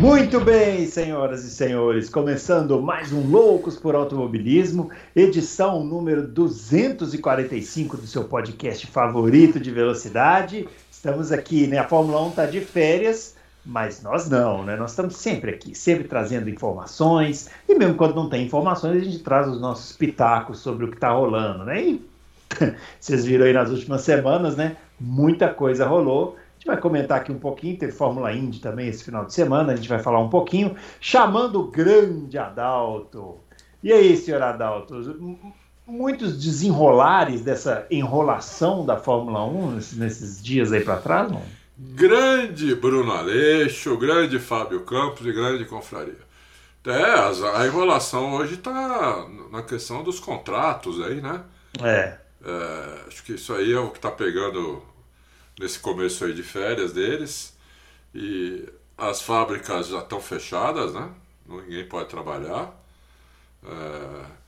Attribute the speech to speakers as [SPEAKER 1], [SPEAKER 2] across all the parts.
[SPEAKER 1] Muito bem, senhoras e senhores, começando mais um Loucos por Automobilismo, edição número 245 do seu podcast favorito de velocidade. Estamos aqui, né? A Fórmula 1 está de férias, mas nós não, né? Nós estamos sempre aqui, sempre trazendo informações, e mesmo quando não tem informações, a gente traz os nossos pitacos sobre o que está rolando, né? E vocês viram aí nas últimas semanas, né? Muita coisa rolou gente vai comentar aqui um pouquinho, teve Fórmula Indy também esse final de semana, a gente vai falar um pouquinho, chamando o grande Adalto. E aí, senhor Adalto, muitos desenrolares dessa enrolação da Fórmula 1 nesses, dias aí para trás, não?
[SPEAKER 2] Grande Bruno Aleixo, grande Fábio Campos e grande Confraria. É, a enrolação hoje está na questão dos contratos aí, né?
[SPEAKER 1] É.
[SPEAKER 2] é. Acho que isso aí é o que está pegando nesse começo aí de férias deles. E as fábricas já estão fechadas, né? Ninguém pode trabalhar. É...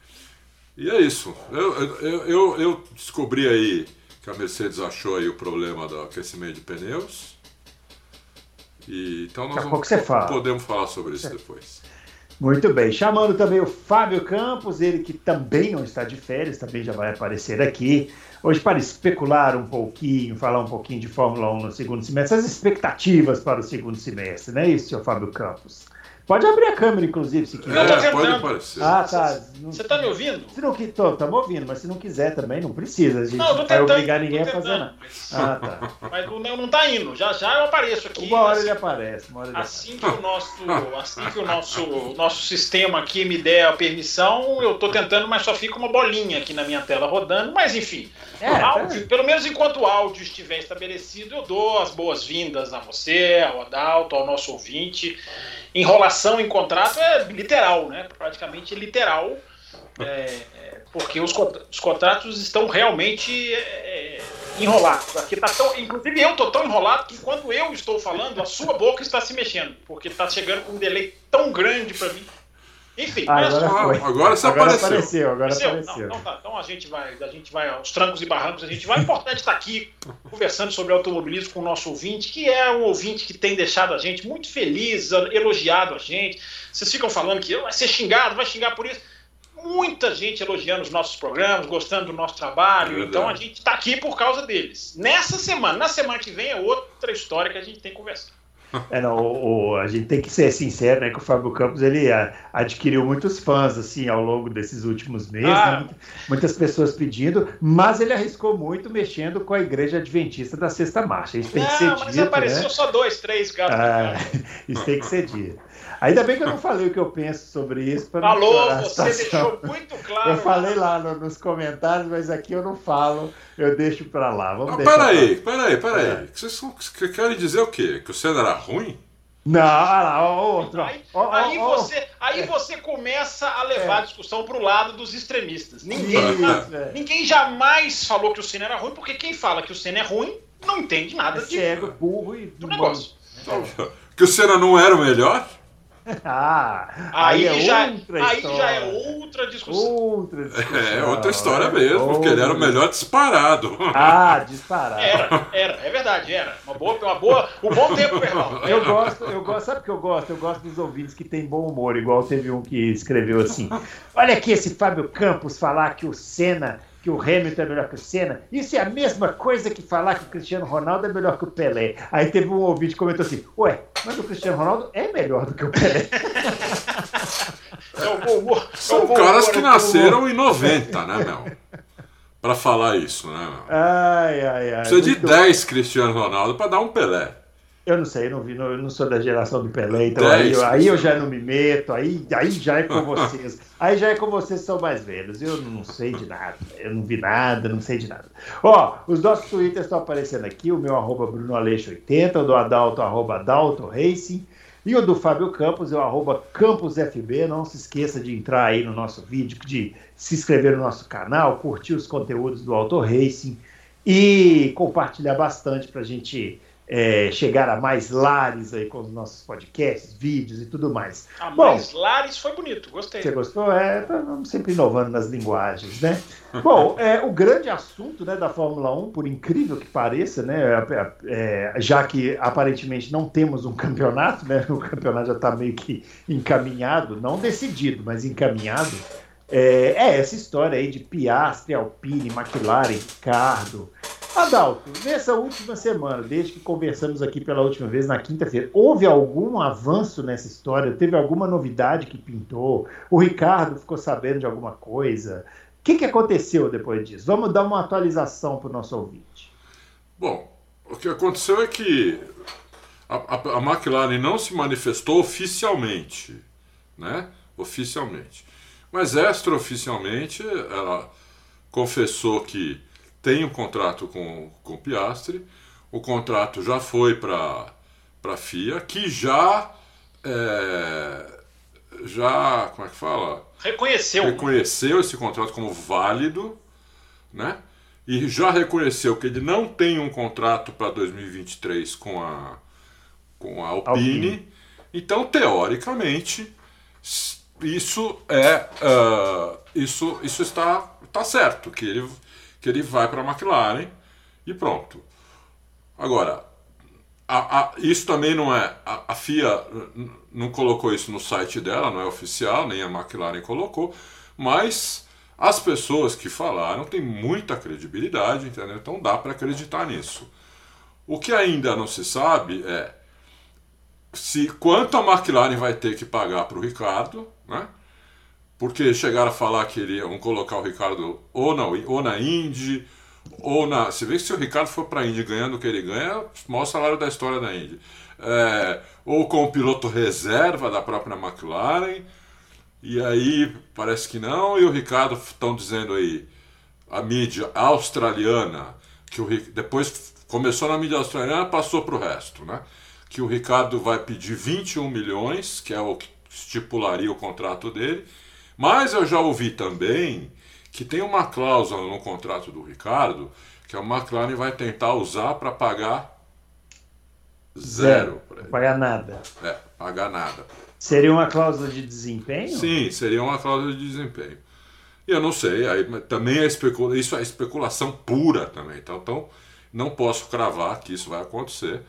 [SPEAKER 2] E é isso. Eu, eu, eu, eu, descobri aí que a Mercedes achou aí o problema do aquecimento de pneus. E, então nós vamos,
[SPEAKER 1] fala.
[SPEAKER 2] podemos falar sobre isso depois.
[SPEAKER 1] Muito bem. Chamando também o Fábio Campos, ele que também não está de férias, também já vai aparecer aqui. Hoje, para especular um pouquinho, falar um pouquinho de Fórmula 1 no segundo semestre, as expectativas para o segundo semestre, não é isso, senhor Fábio Campos? Pode abrir a câmera, inclusive, se quiser.
[SPEAKER 2] É, pode aparecer.
[SPEAKER 1] Ah, tá.
[SPEAKER 3] Você está me ouvindo?
[SPEAKER 1] Se não tô, estamos ouvindo, mas se não quiser também, não precisa. A gente não, não vai obrigar ninguém a fazer nada.
[SPEAKER 3] Ah, tá. Mas não está indo. Já já eu apareço aqui.
[SPEAKER 1] Uma hora assim, ele aparece. Uma hora ele
[SPEAKER 3] assim aparece. que o nosso, assim que o nosso, nosso sistema aqui me der a permissão, eu estou tentando, mas só fica uma bolinha aqui na minha tela rodando. Mas enfim, é, áudio, tá. pelo menos enquanto o áudio estiver estabelecido, eu dou as boas-vindas a você, ao Adalto, ao nosso ouvinte enrolação em contrato é literal, né? Praticamente literal, é, é, porque os, os, contratos estão realmente é, enrolados. Aqui tá tão, inclusive eu estou tão enrolado que quando eu estou falando, a sua boca está se mexendo, porque está chegando com um delay tão grande para mim enfim,
[SPEAKER 1] ah, agora,
[SPEAKER 2] agora, agora você
[SPEAKER 1] agora
[SPEAKER 2] apareceu.
[SPEAKER 1] apareceu. Agora apareceu.
[SPEAKER 3] Não, então, tá, então a gente vai, a gente vai aos trancos e barrancos, a gente vai. É importante estar aqui conversando sobre automobilismo com o nosso ouvinte, que é um ouvinte que tem deixado a gente muito feliz, elogiado a gente. Vocês ficam falando que vai ser xingado, vai xingar por isso. Muita gente elogiando os nossos programas, gostando do nosso trabalho. É então a gente está aqui por causa deles. Nessa semana, na semana que vem é outra história que a gente tem que conversar.
[SPEAKER 1] É, não, o, o, a gente tem que ser sincero, né? Que o Fábio Campos ele a, adquiriu muitos fãs assim ao longo desses últimos meses, ah. né, muitas pessoas pedindo, mas ele arriscou muito mexendo com a Igreja Adventista da Sexta Marcha. Isso tem não, que ser mas dito.
[SPEAKER 3] apareceu
[SPEAKER 1] né?
[SPEAKER 3] só dois, três gatos.
[SPEAKER 1] Ah, isso tem que ser dito. Ainda bem que eu não falei o que eu penso sobre isso.
[SPEAKER 3] Falou, você deixou muito claro.
[SPEAKER 1] Eu falei lá no, nos comentários, mas aqui eu não falo, eu deixo para lá. Vamos
[SPEAKER 2] ah, peraí, peraí, peraí. É. Vocês querem dizer o quê? Que o Senna era ruim?
[SPEAKER 1] Não, olha lá, outro.
[SPEAKER 3] Aí, aí, você, aí é. você começa a levar é. a discussão para o lado dos extremistas. Ninguém, é. ninguém jamais falou que o Senna era ruim, porque quem fala que o Senna é ruim não entende nada é
[SPEAKER 1] de cego, burro e
[SPEAKER 3] do negócio.
[SPEAKER 2] Que o Senna não era o melhor?
[SPEAKER 1] ah, aí, aí, é já,
[SPEAKER 3] aí já é outra discussão.
[SPEAKER 1] Outra discussão.
[SPEAKER 2] É outra história mesmo, outra. porque ele era o melhor disparado.
[SPEAKER 1] Ah, disparado.
[SPEAKER 3] Era, era, é verdade, era. Uma boa, uma boa, um bom tempo, irmão.
[SPEAKER 1] Eu gosto, eu gosto, sabe o que eu gosto? Eu gosto dos ouvintes que têm bom humor, igual teve um que escreveu assim. Olha aqui esse Fábio Campos falar que o Senna que o Hamilton é melhor que o Senna. Isso é a mesma coisa que falar que o Cristiano Ronaldo é melhor que o Pelé. Aí teve um ouvinte que comentou assim: Ué, mas o Cristiano Ronaldo é melhor do que o Pelé.
[SPEAKER 2] É São caras que nasceram em 90, né, meu? Pra falar isso, né, meu?
[SPEAKER 1] Ai, ai, ai.
[SPEAKER 2] Precisa de 10 Cristiano Ronaldo pra dar um Pelé.
[SPEAKER 1] Eu não sei, eu não vi, não, eu não sou da geração do Pelé, então aí, eu, aí eu já não me meto, aí, aí já é com vocês. Aí já é com vocês que são mais velhos. Eu não sei de nada, eu não vi nada, não sei de nada. Ó, os nossos twitters estão aparecendo aqui, o meu arroba BrunoAleixo80, o do Adalto, arroba Adalto Racing, e o do Fábio Campos é o arroba CamposFB. Não se esqueça de entrar aí no nosso vídeo, de se inscrever no nosso canal, curtir os conteúdos do Auto Racing e compartilhar bastante para a gente é, chegar a mais lares aí com os nossos podcasts, vídeos e tudo mais.
[SPEAKER 3] A mais Bom, lares foi bonito, gostei.
[SPEAKER 1] Você gostou? É, vamos sempre inovando nas linguagens, né? Bom, é, o grande assunto né, da Fórmula 1, por incrível que pareça, né, é, é, já que aparentemente não temos um campeonato, né, o campeonato já está meio que encaminhado, não decidido, mas encaminhado, é, é essa história aí de Piastri, Alpine, McLaren, Ricardo, Adalto, nessa última semana, desde que conversamos aqui pela última vez na quinta-feira, houve algum avanço nessa história? Teve alguma novidade que pintou? O Ricardo ficou sabendo de alguma coisa? O que, que aconteceu depois disso? Vamos dar uma atualização para o nosso ouvinte.
[SPEAKER 2] Bom, o que aconteceu é que a, a, a McLaren não se manifestou oficialmente, né? Oficialmente. Mas extraoficialmente ela confessou que tem um contrato com, com o Piastri, o contrato já foi para a FIA, que já. É, já. Como é que fala?
[SPEAKER 3] Reconheceu.
[SPEAKER 2] Reconheceu esse contrato como válido, né? E já reconheceu que ele não tem um contrato para 2023 com a, com a Alpine. Alpine. Então, teoricamente, isso é. Uh, isso, isso está, está certo, que ele que ele vai para a McLaren e pronto. Agora, a, a, isso também não é. A, a, FIA não colocou isso no site dela, não é oficial, nem a McLaren colocou, mas as pessoas que falaram têm muita credibilidade, entendeu? Então dá para acreditar nisso. O que ainda não se sabe é se quanto a McLaren vai ter que pagar para o Ricardo, né? Porque chegaram a falar que iriam colocar o Ricardo ou na, ou na Indy, ou na. Você vê que se o Ricardo for para a Indy ganhando o que ele ganha, é o maior salário da história da Indy. É, ou com o piloto reserva da própria McLaren, e aí parece que não, e o Ricardo estão dizendo aí, a mídia australiana, que o depois começou na mídia australiana, passou para o resto, né? Que o Ricardo vai pedir 21 milhões, que é o que estipularia o contrato dele, mas eu já ouvi também que tem uma cláusula no contrato do Ricardo que a McLaren vai tentar usar para pagar zero.
[SPEAKER 1] zero pagar nada.
[SPEAKER 2] É, pagar nada.
[SPEAKER 1] Seria uma cláusula de desempenho?
[SPEAKER 2] Sim, seria uma cláusula de desempenho. E eu não sei, aí, também é especula, isso é especulação pura também. Então, então, não posso cravar que isso vai acontecer.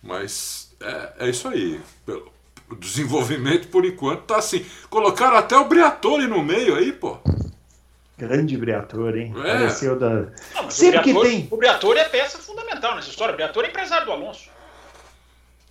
[SPEAKER 2] Mas é, é isso aí. Pelo, o desenvolvimento, por enquanto, tá assim. Colocaram até o Briatore no meio aí, pô.
[SPEAKER 1] Grande Briatore, hein? É. Apareceu da.
[SPEAKER 3] Não, Sempre que tem. O Briatore é peça fundamental nessa história. O Briatore é empresário do Alonso.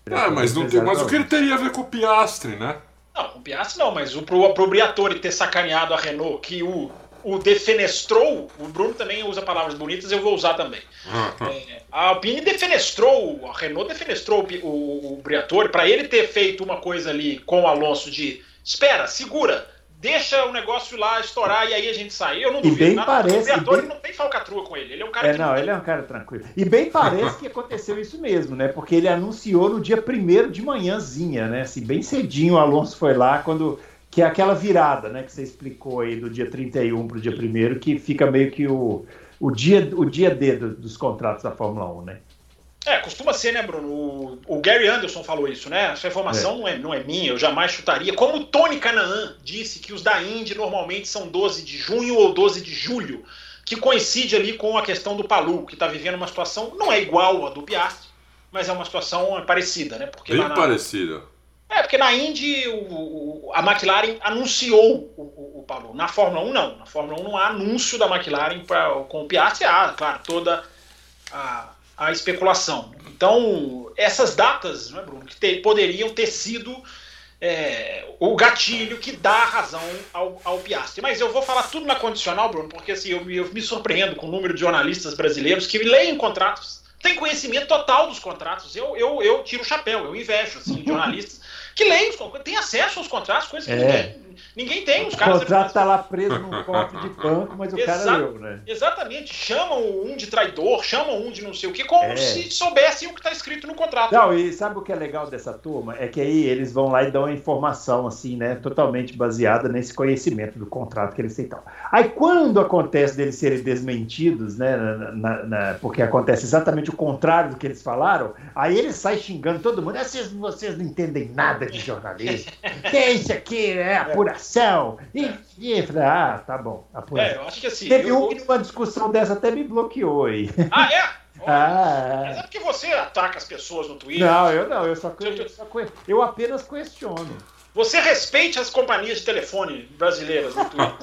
[SPEAKER 2] Ah, mas, não tem, mas o que ele teria a ver com o Piastre, né?
[SPEAKER 3] Não, com o Piastre não, mas o, pro, pro Briatore ter sacaneado a Renault, que o o defenestrou, o Bruno também usa palavras bonitas, eu vou usar também. É, a Alpine defenestrou, a Renault defenestrou o, o, o Briatore para ele ter feito uma coisa ali com o Alonso de espera, segura, deixa o negócio lá estourar e aí a gente sai. Eu não duvido
[SPEAKER 1] e bem nada, parece, o
[SPEAKER 3] Briatore
[SPEAKER 1] bem...
[SPEAKER 3] não tem falcatrua com ele. Ele é um cara
[SPEAKER 1] é, não, ele é um cara tranquilo. E bem parece que aconteceu isso mesmo, né? Porque ele anunciou no dia primeiro de manhãzinha, né? Assim, bem cedinho o Alonso foi lá quando que é aquela virada, né, que você explicou aí do dia 31 para o dia 1 que fica meio que o, o, dia, o dia D do, dos contratos da Fórmula 1, né?
[SPEAKER 3] É, costuma ser, né, Bruno? O, o Gary Anderson falou isso, né? Essa informação é. Não, é, não é minha, eu jamais chutaria. Como o Tony Canaan disse que os da Indy normalmente são 12 de junho ou 12 de julho, que coincide ali com a questão do Palu, que está vivendo uma situação, não é igual à do Piastri, mas é uma situação parecida, né?
[SPEAKER 2] Porque Bem na, parecida.
[SPEAKER 3] É, porque na Indy o, o, a McLaren anunciou o, o, o Paulo. Na Fórmula 1 não. Na Fórmula 1 não há anúncio da McLaren pra, com o Piastri. Há, claro, toda a, a especulação. Então, essas datas, né, Bruno, que te, poderiam ter sido é, o gatilho que dá razão ao, ao Piastri. Mas eu vou falar tudo na condicional, Bruno, porque assim, eu, eu me surpreendo com o número de jornalistas brasileiros que leem contratos, têm conhecimento total dos contratos. Eu, eu, eu tiro o chapéu, eu invejo assim, jornalistas que leem, tem acesso aos contratos, coisas que é. ninguém, Ninguém tem. Os
[SPEAKER 1] caras. O contrato está lá preso num cofre de banco, mas o Exa cara leu, né?
[SPEAKER 3] Exatamente. Chamam um de traidor, chamam um de não sei o que, como é. se soubessem o que está escrito no contrato.
[SPEAKER 1] Não, e sabe o que é legal dessa turma? É que aí eles vão lá e dão a informação, assim, né? Totalmente baseada nesse conhecimento do contrato que eles têm. Aí quando acontece deles serem desmentidos, né? Na, na, na, porque acontece exatamente o contrário do que eles falaram, aí eles saem xingando todo mundo. Vocês, vocês não entendem nada de jornalismo. que é isso aqui? É apuração. E, e ah, tá bom.
[SPEAKER 3] Apuração. É, eu acho que assim.
[SPEAKER 1] Teve
[SPEAKER 3] eu,
[SPEAKER 1] um que numa discussão dessa até me bloqueou aí.
[SPEAKER 3] Ah, é? Ah, Mas é porque você ataca as pessoas no Twitter.
[SPEAKER 1] Não, eu não, eu só, eu, só eu apenas questiono.
[SPEAKER 3] Você respeite as companhias de telefone brasileiras no Twitter.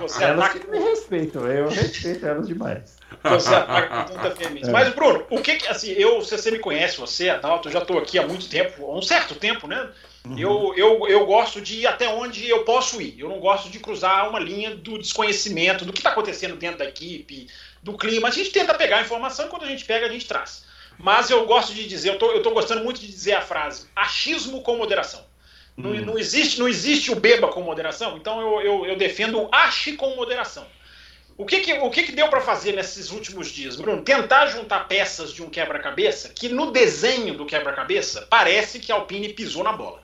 [SPEAKER 1] Você elas ataca... que me respeitam, eu respeito elas demais.
[SPEAKER 3] Você ataca com tanta É. Mas, Bruno, o que que, assim, eu, você me conhece, você, Adalto, eu já estou aqui há muito tempo, há um certo tempo, né? Uhum. Eu, eu, eu gosto de ir até onde eu posso ir. Eu não gosto de cruzar uma linha do desconhecimento, do que está acontecendo dentro da equipe, do clima. A gente tenta pegar a informação, quando a gente pega, a gente traz. Mas eu gosto de dizer, eu estou gostando muito de dizer a frase: achismo com moderação. Não, hum. não, existe, não existe o beba com moderação, então eu, eu, eu defendo o ache com moderação. O que, que, o que, que deu para fazer nesses últimos dias, Bruno? Tentar juntar peças de um quebra-cabeça que no desenho do quebra-cabeça parece que a Alpine pisou na bola.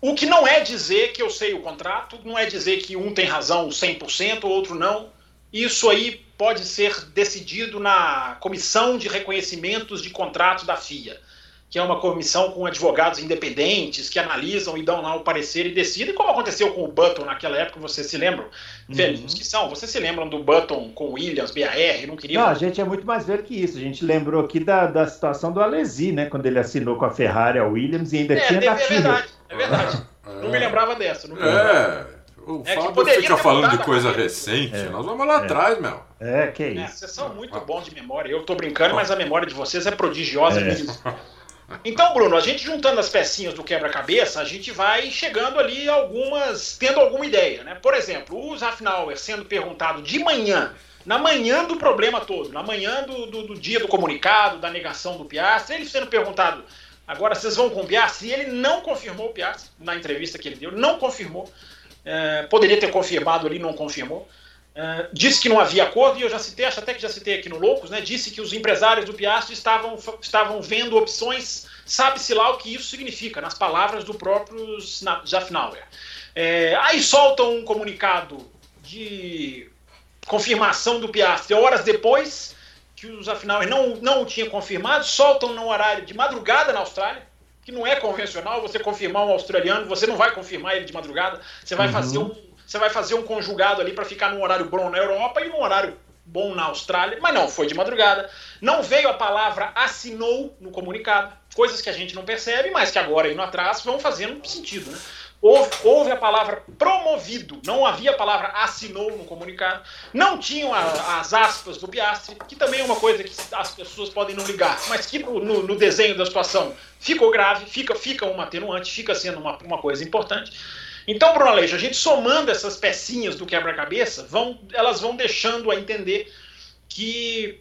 [SPEAKER 3] O que não é dizer que eu sei o contrato, não é dizer que um tem razão 100%, o outro não. Isso aí pode ser decidido na comissão de reconhecimentos de contratos da FIA que é uma comissão com advogados independentes que analisam e dão lá o parecer e decidem, como aconteceu com o Button naquela época, vocês se lembram? Uhum. Velhos que são, vocês se lembram do Button com o Williams, BAR, não queria...
[SPEAKER 1] Não, a gente é muito mais velho que isso, a gente lembrou aqui da, da situação do Alesi, né, quando ele assinou com a Ferrari, a Williams, e ainda é, tinha
[SPEAKER 3] é, é verdade, é verdade, não me lembrava dessa. Não me
[SPEAKER 2] lembrava. É... O é Fábio fica falando de coisa recente. É. Nós vamos lá é. atrás, meu.
[SPEAKER 1] É, que é
[SPEAKER 3] isso.
[SPEAKER 1] É,
[SPEAKER 3] vocês são muito bons de memória. Eu tô brincando, mas a memória de vocês é prodigiosa mesmo. Então, Bruno, a gente juntando as pecinhas do quebra-cabeça, a gente vai chegando ali algumas, tendo alguma ideia, né? Por exemplo, o Zafnauer sendo perguntado de manhã, na manhã do problema todo, na manhã do, do, do dia do comunicado, da negação do Piastri, ele sendo perguntado, agora vocês vão com o Piastri? Ele não confirmou o Piastri na entrevista que ele deu, não confirmou. É, poderia ter confirmado ali, não confirmou. Uh, disse que não havia acordo, e eu já citei, acho até que já citei aqui no Loucos, né? Disse que os empresários do Piastri estavam, estavam vendo opções, sabe-se lá o que isso significa, nas palavras do próprio Jafnauer. É, aí soltam um comunicado de confirmação do Piastri horas depois que o Jafnauer não, não o tinha confirmado, soltam no horário de madrugada na Austrália, que não é convencional você confirmar um australiano, você não vai confirmar ele de madrugada, você vai uhum. fazer um você vai fazer um conjugado ali para ficar num horário bom na Europa e num horário bom na Austrália, mas não, foi de madrugada. Não veio a palavra assinou no comunicado, coisas que a gente não percebe, mas que agora indo atrás vão fazendo sentido, né? Houve, houve, a palavra promovido, não havia a palavra assinou no comunicado, não tinham a, as aspas do Piastri, que também é uma coisa que as pessoas podem não ligar, mas que no, no desenho da situação ficou grave, fica, fica uma atenuante, fica sendo uma, uma coisa importante. Então, Bruno Aleixo, a gente somando essas pecinhas do quebra-cabeça, vão, elas vão deixando a entender que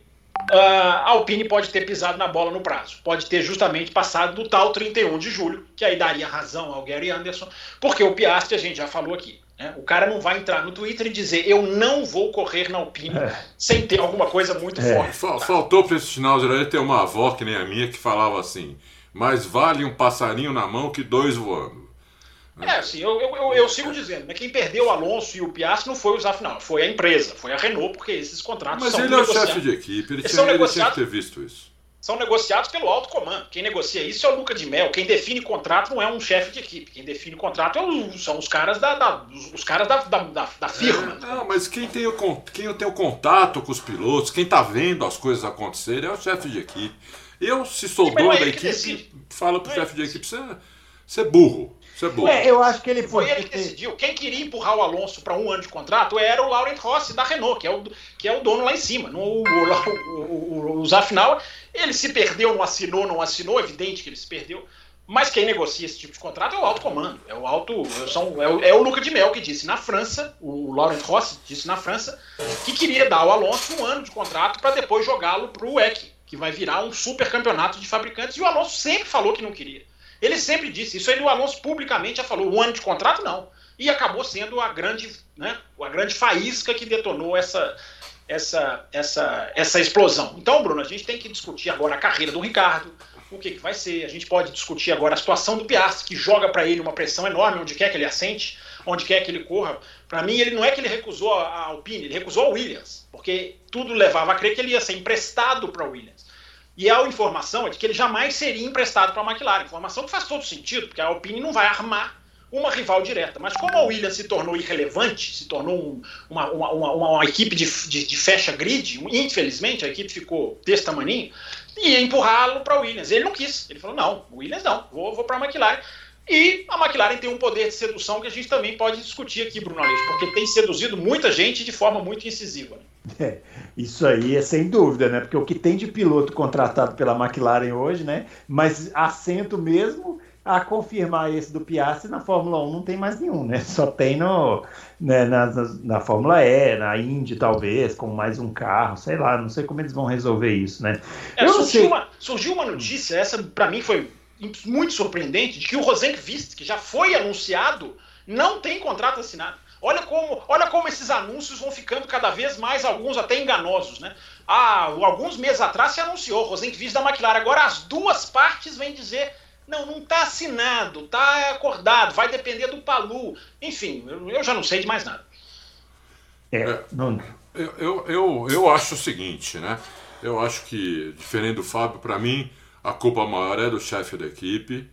[SPEAKER 3] uh, a Alpine pode ter pisado na bola no prazo. Pode ter justamente passado do tal 31 de julho, que aí daria razão ao Gary Anderson, porque o Piastri, a gente já falou aqui, né? o cara não vai entrar no Twitter e dizer eu não vou correr na Alpine é. sem ter alguma coisa muito é.
[SPEAKER 2] forte. Faltou para esse final de ter uma avó que nem a minha que falava assim, mais vale um passarinho na mão que dois voando.
[SPEAKER 3] É, assim, eu, eu, eu, sigo dizendo, né? Quem perdeu o Alonso e o Piastri não foi o Zaf, não, foi a empresa, foi a Renault, porque esses contratos
[SPEAKER 2] Mas
[SPEAKER 3] são
[SPEAKER 2] ele é o chefe de equipe, ele, tinha, ele tinha que ter visto isso.
[SPEAKER 3] São negociados pelo alto comando. Quem negocia isso é o Luca de Mel. Quem define contrato não é um chefe de equipe. Quem define contrato é são os caras da, da os, caras da, da, da, firma.
[SPEAKER 2] É, não, mas quem tem, o, quem tem o contato com os pilotos, quem tá vendo as coisas acontecerem é o chefe de equipe. Eu, se sou dono é da equipe, falo pro é chefe de equipe, você, você é burro. Isso é bom. É,
[SPEAKER 1] eu acho que ele
[SPEAKER 3] foi. ele que decidiu. Quem queria empurrar o Alonso para um ano de contrato era o Laurent Rossi da Renault, que é o, que é o dono lá em cima. No, o, o, o, o Zafnauer, ele se perdeu, não assinou, não assinou, evidente que ele se perdeu. Mas quem negocia esse tipo de contrato é o alto comando, é o alto. São, é, o, é o Luca de Mel que disse na França, o Laurent Rossi disse na França, que queria dar ao Alonso um ano de contrato para depois jogá-lo para o WEC, que vai virar um super campeonato de fabricantes, e o Alonso sempre falou que não queria. Ele sempre disse, isso aí o Alonso publicamente já falou, um ano de contrato não. e acabou sendo a grande, né, a grande faísca que detonou essa, essa, essa, essa explosão. Então, Bruno, a gente tem que discutir agora a carreira do Ricardo, o que, que vai ser. A gente pode discutir agora a situação do Piastri, que joga para ele uma pressão enorme onde quer que ele assente, onde quer que ele corra. Para mim, ele não é que ele recusou a Alpine, ele recusou a Williams, porque tudo levava a crer que ele ia ser emprestado para Williams. E a informação é de que ele jamais seria emprestado para a McLaren. Informação que faz todo sentido, porque a Alpine não vai armar uma rival direta. Mas como a Williams se tornou irrelevante, se tornou um, uma, uma, uma, uma, equipe de, de, de, fecha grid, infelizmente a equipe ficou desse tamanho, ia empurrá-lo para a Williams. Ele não quis. Ele falou: não, Williams não, vou, vou para a McLaren. E a McLaren tem um poder de sedução que a gente também pode discutir aqui, Bruno Aleixo, porque tem seduzido muita gente de forma muito incisiva. Né?
[SPEAKER 1] É, isso aí é sem dúvida, né? Porque o que tem de piloto contratado pela McLaren hoje, né? Mas assento mesmo a confirmar esse do Piastri na Fórmula 1 não tem mais nenhum, né? Só tem no, né, na, na, na, Fórmula E, na Indy talvez, com mais um carro, sei lá, não sei como eles vão resolver isso, né?
[SPEAKER 3] É, surgiu, uma, surgiu uma notícia, essa para mim foi muito surpreendente, de que o Rosenqvist, que já foi anunciado, não tem contrato assinado. Olha como, olha como esses anúncios vão ficando cada vez mais, alguns até enganosos, né? Ah, alguns meses atrás se anunciou Rosenqvist da McLaren. Agora as duas partes vêm dizer não, não está assinado, está acordado, vai depender do Palu. Enfim, eu, eu, já não sei de mais nada.
[SPEAKER 2] É, é não... eu, eu, eu, eu acho o seguinte, né? Eu acho que, diferente do Fábio, para mim, a culpa maior é do chefe da equipe.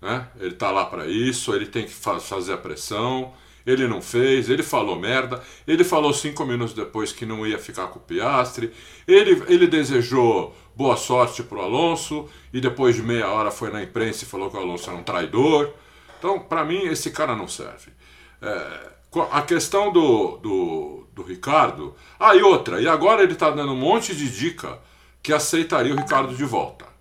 [SPEAKER 2] Né? Ele está lá para isso, ele tem que fa fazer a pressão. Ele não fez, ele falou merda. Ele falou cinco minutos depois que não ia ficar com o Piastre. Ele, ele desejou boa sorte para o Alonso e depois de meia hora foi na imprensa e falou que o Alonso era um traidor. Então, para mim, esse cara não serve. É, a questão do, do, do Ricardo. Ah, e outra, e agora ele está dando um monte de dica que aceitaria o Ricardo de volta.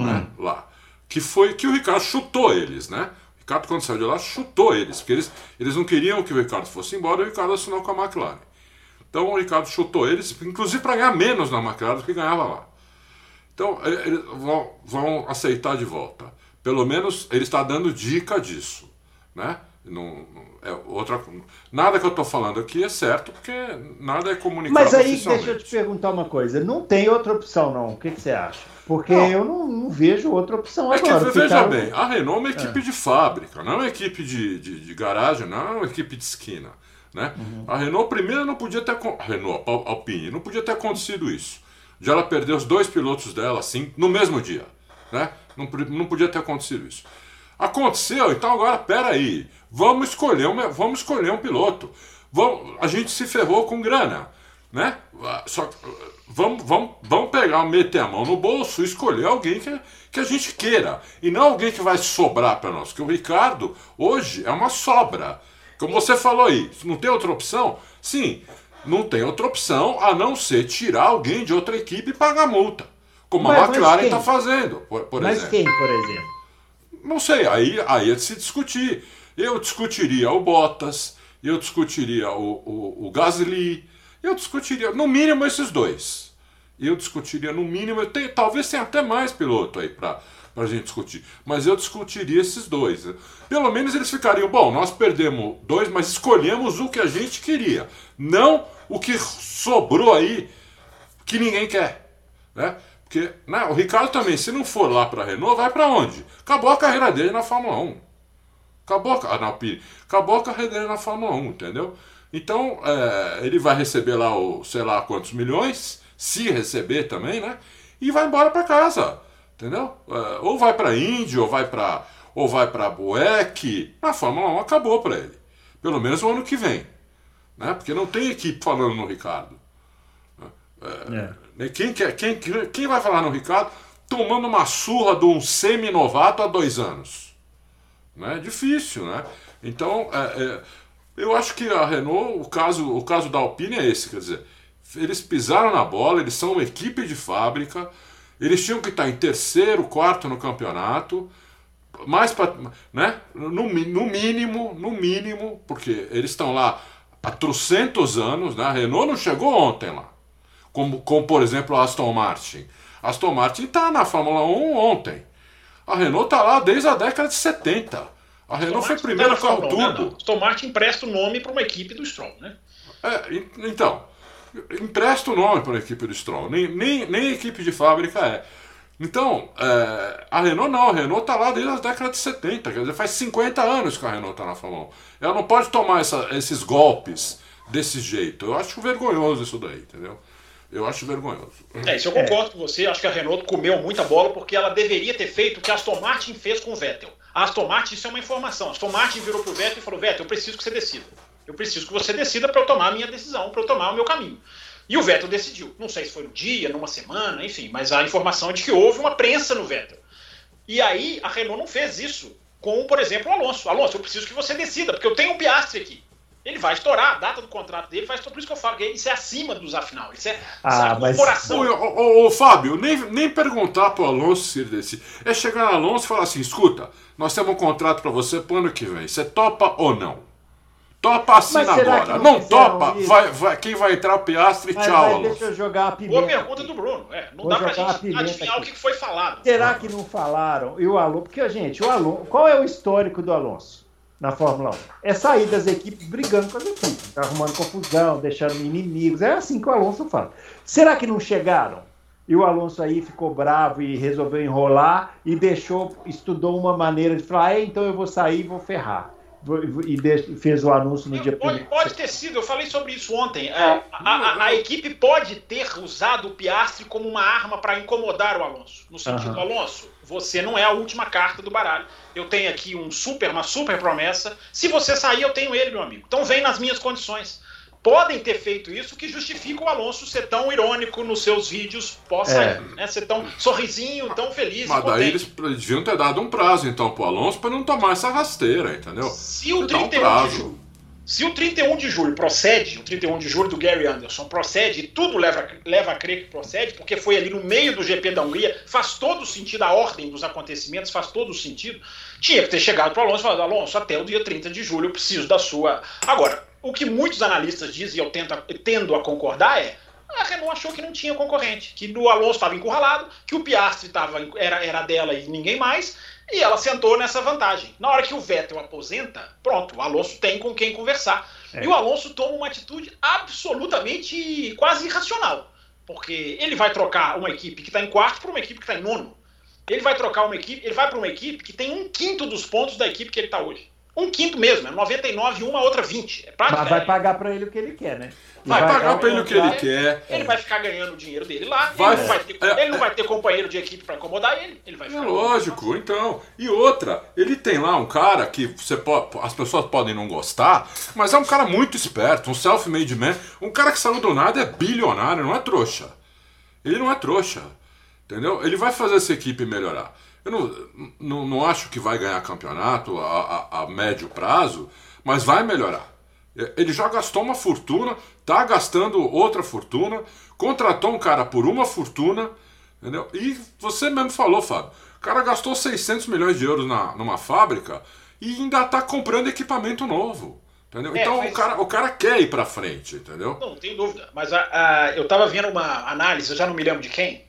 [SPEAKER 2] Hum. Né, lá. Que foi que o Ricardo chutou eles, né? O Ricardo, quando saiu de lá, chutou eles, porque eles, eles não queriam que o Ricardo fosse embora e o Ricardo assinou com a McLaren. Então o Ricardo chutou eles, inclusive para ganhar menos na McLaren do que ganhava lá. Então, eles vão, vão aceitar de volta. Pelo menos ele está dando dica disso. Né? Não, é outra, nada que eu estou falando aqui é certo, porque nada é comunicado
[SPEAKER 1] Mas aí, deixa eu te perguntar uma coisa. Não tem outra opção, não. O que, que você acha? Porque não. eu não, não, vejo outra opção
[SPEAKER 2] é
[SPEAKER 1] agora.
[SPEAKER 2] Que, veja bem, a Renault é uma equipe é. de fábrica, não é uma equipe de, de, de, garagem, não é uma equipe de esquina. Né? Uhum. A Renault primeiro não podia ter. A Renault, a Alpine, não podia ter acontecido isso de ela perder os dois pilotos dela, assim, no mesmo dia. Né? Não, não podia ter acontecido isso. Aconteceu, então agora, peraí, vamos escolher um, vamos escolher um piloto. Vamos, a gente se ferrou com grana, né? Só, vamos, vamos, vamos pegar, meter a mão no bolso e escolher alguém que, que a gente queira. E não alguém que vai sobrar para nós. Porque o Ricardo, hoje, é uma sobra. Como você falou aí, não tem outra opção? Sim, não tem outra opção a não ser tirar alguém de outra equipe e pagar multa. Como mas, a McLaren está fazendo, por, por
[SPEAKER 1] mas
[SPEAKER 2] exemplo.
[SPEAKER 1] Mas quem, por exemplo?
[SPEAKER 2] Não sei, aí, aí é de se discutir. Eu discutiria o Bottas, eu discutiria o, o, o Gasly, eu discutiria, no mínimo, esses dois. Eu discutiria, no mínimo, talvez tenha até mais piloto aí para a gente discutir. Mas eu discutiria esses dois. Pelo menos eles ficariam, bom, nós perdemos dois, mas escolhemos o que a gente queria. Não o que sobrou aí que ninguém quer. Né? Porque né, o Ricardo também, se não for lá para Renault, vai para onde? Acabou a carreira dele na Fórmula 1. Acabou a, na, acabou a carreira dele na Fórmula 1, entendeu? Então, é, ele vai receber lá o sei lá quantos milhões, se receber também, né? E vai embora para casa. Entendeu? É, ou vai para Indy, ou vai para ou vai para Boeck. Na Fórmula 1 acabou para ele. Pelo menos o ano que vem. Né? Porque não tem equipe falando no Ricardo. É, é. Né? Quem, quer, quem, quem vai falar no Ricardo tomando uma surra de um semi-novato há dois anos? Né? É difícil, né? Então, é, é, eu acho que a Renault, o caso, o caso da Alpine é esse, quer dizer, eles pisaram na bola, eles são uma equipe de fábrica, eles tinham que estar em terceiro, quarto no campeonato, mais para, né? No, no mínimo, no mínimo, porque eles estão lá há trocentos anos, né? A Renault não chegou ontem lá, como, como por exemplo a Aston Martin. Aston Martin está na Fórmula 1 ontem. A Renault está lá desde a década de 70. A Renault foi a primeira carro turbo. Né?
[SPEAKER 3] Martin empresta o nome para uma equipe do Stroll, né?
[SPEAKER 2] É, então, empresta o nome para a equipe do Stroll. Nem, nem, nem equipe de fábrica é. Então, é, a Renault não, a Renault está lá desde a década de 70, quer dizer, faz 50 anos que a Renault está na Fórmula 1. Ela não pode tomar essa, esses golpes desse jeito. Eu acho vergonhoso isso daí, entendeu? Eu acho vergonhoso.
[SPEAKER 3] É, isso eu concordo é. com você. Acho que a Renault comeu muita bola porque ela deveria ter feito o que a Aston Martin fez com o Vettel. A Aston Martin, isso é uma informação. A Aston Martin virou pro Vettel e falou: Vettel, eu preciso que você decida. Eu preciso que você decida para eu tomar a minha decisão, para eu tomar o meu caminho. E o Vettel decidiu. Não sei se foi no dia, numa semana, enfim, mas a informação é de que houve uma prensa no Vettel. E aí a Renault não fez isso com, por exemplo, o Alonso. Alonso, eu preciso que você decida, porque eu tenho um Piastre aqui. Ele vai estourar, a data do contrato dele vai estourar. Por isso que eu falo que isso é acima dos afinal. Isso é,
[SPEAKER 1] ah, é mas...
[SPEAKER 2] corporação. Ô, ô, ô, Fábio, nem, nem perguntar pro Alonso se ele decide. É chegar no Alonso e falar assim: escuta, nós temos um contrato para você pro ano que vem. Você topa ou não? Topa assina agora. Não, não topa, vai, vai, quem vai entrar o Piastre,
[SPEAKER 1] mas,
[SPEAKER 2] tchau.
[SPEAKER 1] Mas deixa eu jogar a
[SPEAKER 3] pimenta. Boa pergunta do Bruno. É, não Vou dá pra gente adivinhar aqui. o que foi falado.
[SPEAKER 1] Será que não falaram? E o Alonso, porque, gente, o Alonso, qual é o histórico do Alonso na Fórmula 1? É sair das equipes brigando com as equipes, tá arrumando confusão, deixando inimigos. É assim que o Alonso fala. Será que não chegaram? E o Alonso aí ficou bravo e resolveu enrolar e deixou, estudou uma maneira de falar, ah, então eu vou sair e vou ferrar e fez o anúncio no dia
[SPEAKER 3] pode, pode ter sido, eu falei sobre isso ontem. É, a, a, a, equipe pode ter usado o Piastre como uma arma para incomodar o Alonso. No sentido, uhum. Alonso, você não é a última carta do baralho. Eu tenho aqui um super, uma super promessa. Se você sair, eu tenho ele, meu amigo. Então vem nas minhas condições podem ter feito isso que justifica o Alonso ser tão irônico nos seus vídeos pós-saída, é. né? Ser tão sorrisinho, tão feliz.
[SPEAKER 2] Mas daí eles deviam ter dado um prazo então pro Alonso para não tomar essa rasteira, entendeu?
[SPEAKER 3] Se o 31 um de julho. Se o 31 de julho procede, o 31 de julho do Gary Anderson procede, e tudo leva, leva a crer que procede, porque foi ali no meio do GP da Hungria, faz todo sentido, a ordem dos acontecimentos faz todo sentido. Tinha que ter chegado para Alonso e falado: Alonso, até o dia 30 de julho eu preciso da sua. Agora, o que muitos analistas dizem, e eu tento, tendo a concordar, é a Renault achou que não tinha concorrente, que o Alonso estava encurralado, que o Piastri tava, era, era dela e ninguém mais, e ela sentou nessa vantagem. Na hora que o Vettel aposenta, pronto, o Alonso tem com quem conversar. É. E o Alonso toma uma atitude absolutamente quase irracional, porque ele vai trocar uma equipe que está em quarto por uma equipe que está em nono. Ele vai trocar uma equipe, ele vai para uma equipe que tem um quinto dos pontos da equipe que ele está hoje um quinto mesmo, é 99 e uma outra 20. É
[SPEAKER 1] Mas vai pagar para ele o que ele quer, né?
[SPEAKER 2] Vai, vai pagar para ele o que ele quer.
[SPEAKER 3] Ele vai ficar ganhando o dinheiro dele lá. Vai, ele, não vai ter, é, ele não vai ter companheiro de equipe para incomodar ele. Ele vai
[SPEAKER 2] ficar. É lógico, então. E outra, ele tem lá um cara que você pode, as pessoas podem não gostar, mas é um cara muito esperto, um self-made man, um cara que saiu do nada é bilionário, não é trouxa. Ele não é trouxa. Entendeu? Ele vai fazer essa equipe melhorar. Eu não, não, não acho que vai ganhar campeonato a, a, a médio prazo, mas vai melhorar. Ele já gastou uma fortuna, tá gastando outra fortuna, contratou um cara por uma fortuna, entendeu? E você mesmo falou, Fábio, o cara gastou 600 milhões de euros na, numa fábrica e ainda tá comprando equipamento novo. Entendeu? É, então mas... o, cara, o cara quer ir para frente, entendeu?
[SPEAKER 3] Não, não tem dúvida. Mas a, a, eu estava vendo uma análise, eu já não me lembro de quem,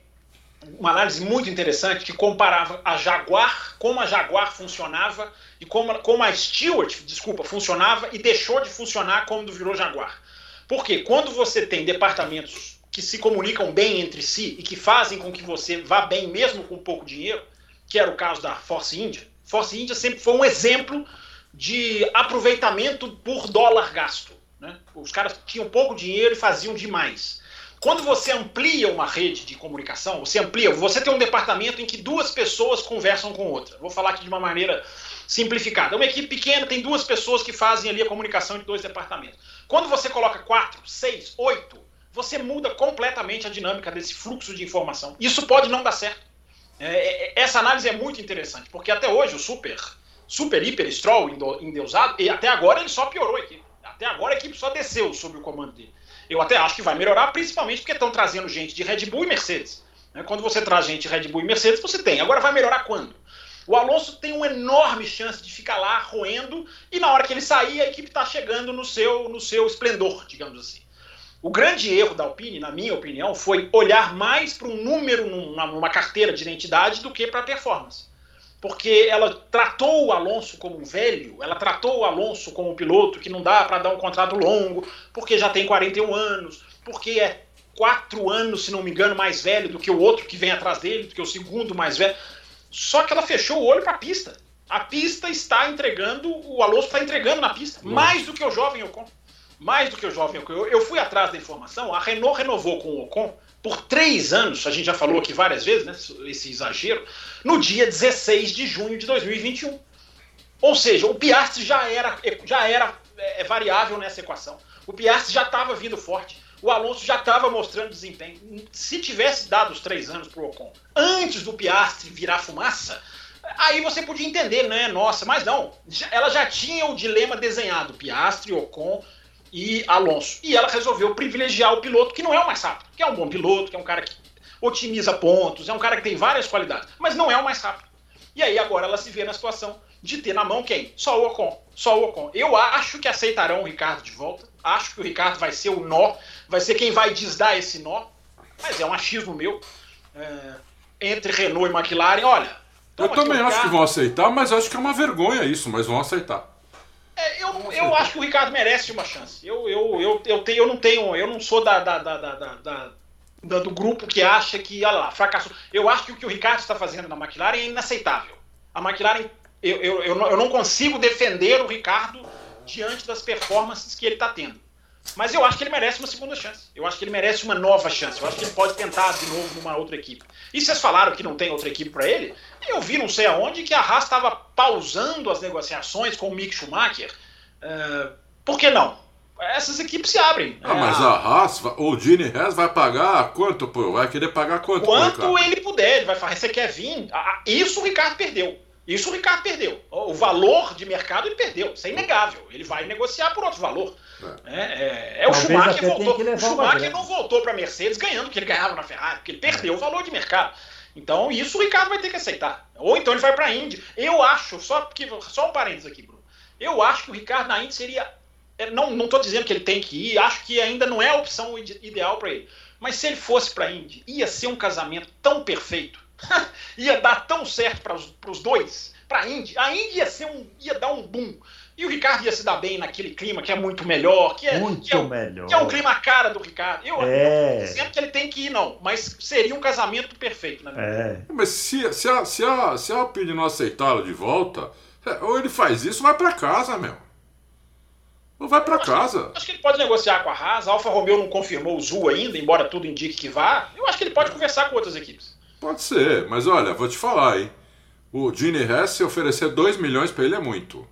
[SPEAKER 3] uma análise muito interessante que comparava a Jaguar, como a Jaguar funcionava e como, como a Stewart, desculpa, funcionava e deixou de funcionar quando virou Jaguar. Porque quando você tem departamentos que se comunicam bem entre si e que fazem com que você vá bem mesmo com pouco dinheiro, que era o caso da Force India, Force India sempre foi um exemplo de aproveitamento por dólar gasto. Né? Os caras tinham pouco dinheiro e faziam demais. Quando você amplia uma rede de comunicação, você amplia, você tem um departamento em que duas pessoas conversam com outra. Vou falar aqui de uma maneira simplificada. Uma equipe pequena tem duas pessoas que fazem ali a comunicação de dois departamentos. Quando você coloca quatro, seis, oito, você muda completamente a dinâmica desse fluxo de informação. Isso pode não dar certo. É, é, é essa análise é muito interessante, porque até hoje o Super, Super Hiper Stroll endeusado, e até agora ele só piorou a equipe. Até agora a equipe só desceu sob o comando dele. Eu até acho que vai melhorar, principalmente porque estão trazendo gente de Red Bull e Mercedes. Né? Quando você traz gente de Red Bull e Mercedes, você tem. Agora vai melhorar quando? O Alonso tem uma enorme chance de ficar lá roendo e na hora que ele sair, a equipe está chegando no seu, no seu esplendor, digamos assim. O grande erro da Alpine, na minha opinião, foi olhar mais para um número numa, numa carteira de identidade do que para a performance. Porque ela tratou o Alonso como um velho, ela tratou o Alonso como um piloto que não dá para dar um contrato longo, porque já tem 41 anos, porque é quatro anos, se não me engano, mais velho do que o outro que vem atrás dele, do que o segundo mais velho. Só que ela fechou o olho para a pista. A pista está entregando, o Alonso está entregando na pista, Nossa. mais do que o jovem Ocon. Mais do que o jovem Ocon. Eu, eu fui atrás da informação, a Renault renovou com o Ocon por três anos, a gente já falou aqui várias vezes, né, esse exagero, no dia 16 de junho de 2021. Ou seja, o Piastri já era, já era é, variável nessa equação. O Piastri já estava vindo forte. O Alonso já estava mostrando desempenho. Se tivesse dado os três anos para o Ocon antes do Piastri virar fumaça, aí você podia entender, né? Nossa, mas não. Ela já tinha o dilema desenhado: Piastri, Ocon e Alonso. E ela resolveu privilegiar o piloto que não é o mais rápido, que é um bom piloto, que é um cara que otimiza pontos, é um cara que tem várias qualidades, mas não é o mais rápido. E aí agora ela se vê na situação de ter na mão quem? Só o Ocon. Só o Ocon. Eu acho que aceitarão o Ricardo de volta. Acho que o Ricardo vai ser o nó, vai ser quem vai desdar esse nó. Mas é um achismo meu. É, entre Renault e McLaren, olha.
[SPEAKER 2] Eu também acho que vão aceitar, mas acho que é uma vergonha isso, mas vão aceitar.
[SPEAKER 3] É, eu, eu acho que o Ricardo merece uma chance. Eu, eu, eu, eu, tenho, eu não tenho, eu não sou da, da, da, da, da do grupo que acha que, olha lá, fracassou. Eu acho que o que o Ricardo está fazendo na McLaren é inaceitável. A McLaren, eu, eu, eu, não, eu não consigo defender o Ricardo diante das performances que ele está tendo. Mas eu acho que ele merece uma segunda chance. Eu acho que ele merece uma nova chance. Eu acho que ele pode tentar de novo numa outra equipe. E vocês falaram que não tem outra equipe para ele? Eu vi não sei aonde que a Haas estava pausando as negociações com o Mick Schumacher. Uh, por que não? Essas equipes se abrem.
[SPEAKER 2] Ah, mas a Haas, o Gene Haas vai pagar quanto? Pô? Vai querer pagar quanto?
[SPEAKER 3] Quanto ele puder. Ele vai falar, você quer vir? Isso o Ricardo perdeu. Isso o Ricardo perdeu. O valor de mercado ele perdeu. Isso é inegável. Ele vai negociar por outro valor. É, é, é o Schumacher voltou. O Schumacher não voltou para a Mercedes ganhando o que ele ganhava na Ferrari, porque ele perdeu o valor de mercado. Então isso o Ricardo vai ter que aceitar. Ou então ele vai para a Indy. Eu acho, só, porque, só um parênteses aqui, Bruno. Eu acho que o Ricardo na Indy seria. É, não estou dizendo que ele tem que ir, acho que ainda não é a opção ideal para ele. Mas se ele fosse para a Indy, ia ser um casamento tão perfeito ia dar tão certo para os dois, para a Indy. A Indy ia, ser um, ia dar um boom. E o Ricardo ia se dar bem naquele clima que é muito melhor, que é,
[SPEAKER 1] muito
[SPEAKER 3] que é,
[SPEAKER 1] melhor.
[SPEAKER 3] Que é um clima cara do Ricardo. Eu é. não dizendo que ele tem que ir, não, mas seria um casamento perfeito, né?
[SPEAKER 2] É. Mas se, se, a, se, a, se a Alpine não aceitá-lo de volta, é, ou ele faz isso, vai para casa, meu. Ou vai para casa.
[SPEAKER 3] Que, acho que ele pode negociar com a Haas. A Alfa Romeo não confirmou o Zul ainda, embora tudo indique que vá. Eu acho que ele pode conversar com outras equipes.
[SPEAKER 2] Pode ser, mas olha, vou te falar, hein? O Gene Hess, se oferecer 2 milhões para ele, é muito.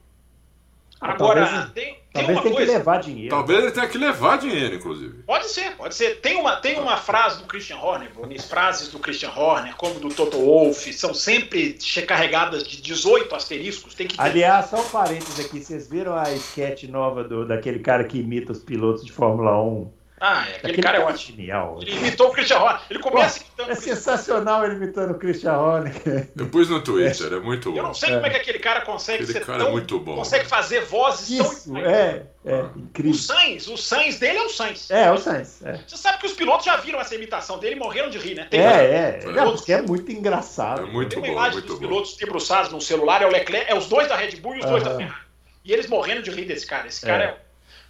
[SPEAKER 3] Agora, talvez, tem, tem
[SPEAKER 1] talvez
[SPEAKER 3] uma
[SPEAKER 1] tenha
[SPEAKER 3] coisa.
[SPEAKER 1] que levar dinheiro.
[SPEAKER 2] Talvez ele tenha que levar dinheiro, inclusive.
[SPEAKER 3] Pode ser, pode ser. Tem uma, tem uma frase do Christian Horner, Bonis, frases do Christian Horner, como do Toto Wolff, são sempre carregadas de 18 asteriscos. Tem que ter...
[SPEAKER 1] Aliás, só um parênteses aqui, vocês viram a sketch nova do, daquele cara que imita os pilotos de Fórmula 1?
[SPEAKER 3] Ah, é, aquele, aquele cara é ótimo.
[SPEAKER 1] Genial.
[SPEAKER 3] Ele imitou o Christian Horner. Ele começa Pô,
[SPEAKER 1] imitando. É sensacional ele imitando o Christian Horner.
[SPEAKER 2] Depois no Twitter, é, é muito bom.
[SPEAKER 3] Eu não sei é. como é que aquele cara consegue
[SPEAKER 2] aquele
[SPEAKER 3] ser
[SPEAKER 2] cara é
[SPEAKER 3] tão,
[SPEAKER 2] é muito bom.
[SPEAKER 3] Consegue fazer vozes
[SPEAKER 1] Isso, tão. É, é, incrível. O
[SPEAKER 3] Sainz, o Sainz dele é o Sainz.
[SPEAKER 1] É, o Sainz. É.
[SPEAKER 3] Você sabe que os pilotos já viram essa imitação dele e morreram de rir, né?
[SPEAKER 1] Tem é, é. Pilotos... é muito engraçado.
[SPEAKER 2] É muito
[SPEAKER 3] Tem uma
[SPEAKER 2] bom,
[SPEAKER 3] imagem dos bom. pilotos debruçados no celular, é o Leclerc, é os dois da Red Bull e os dois da Ferrari. E eles morrendo de rir desse cara. Esse cara é.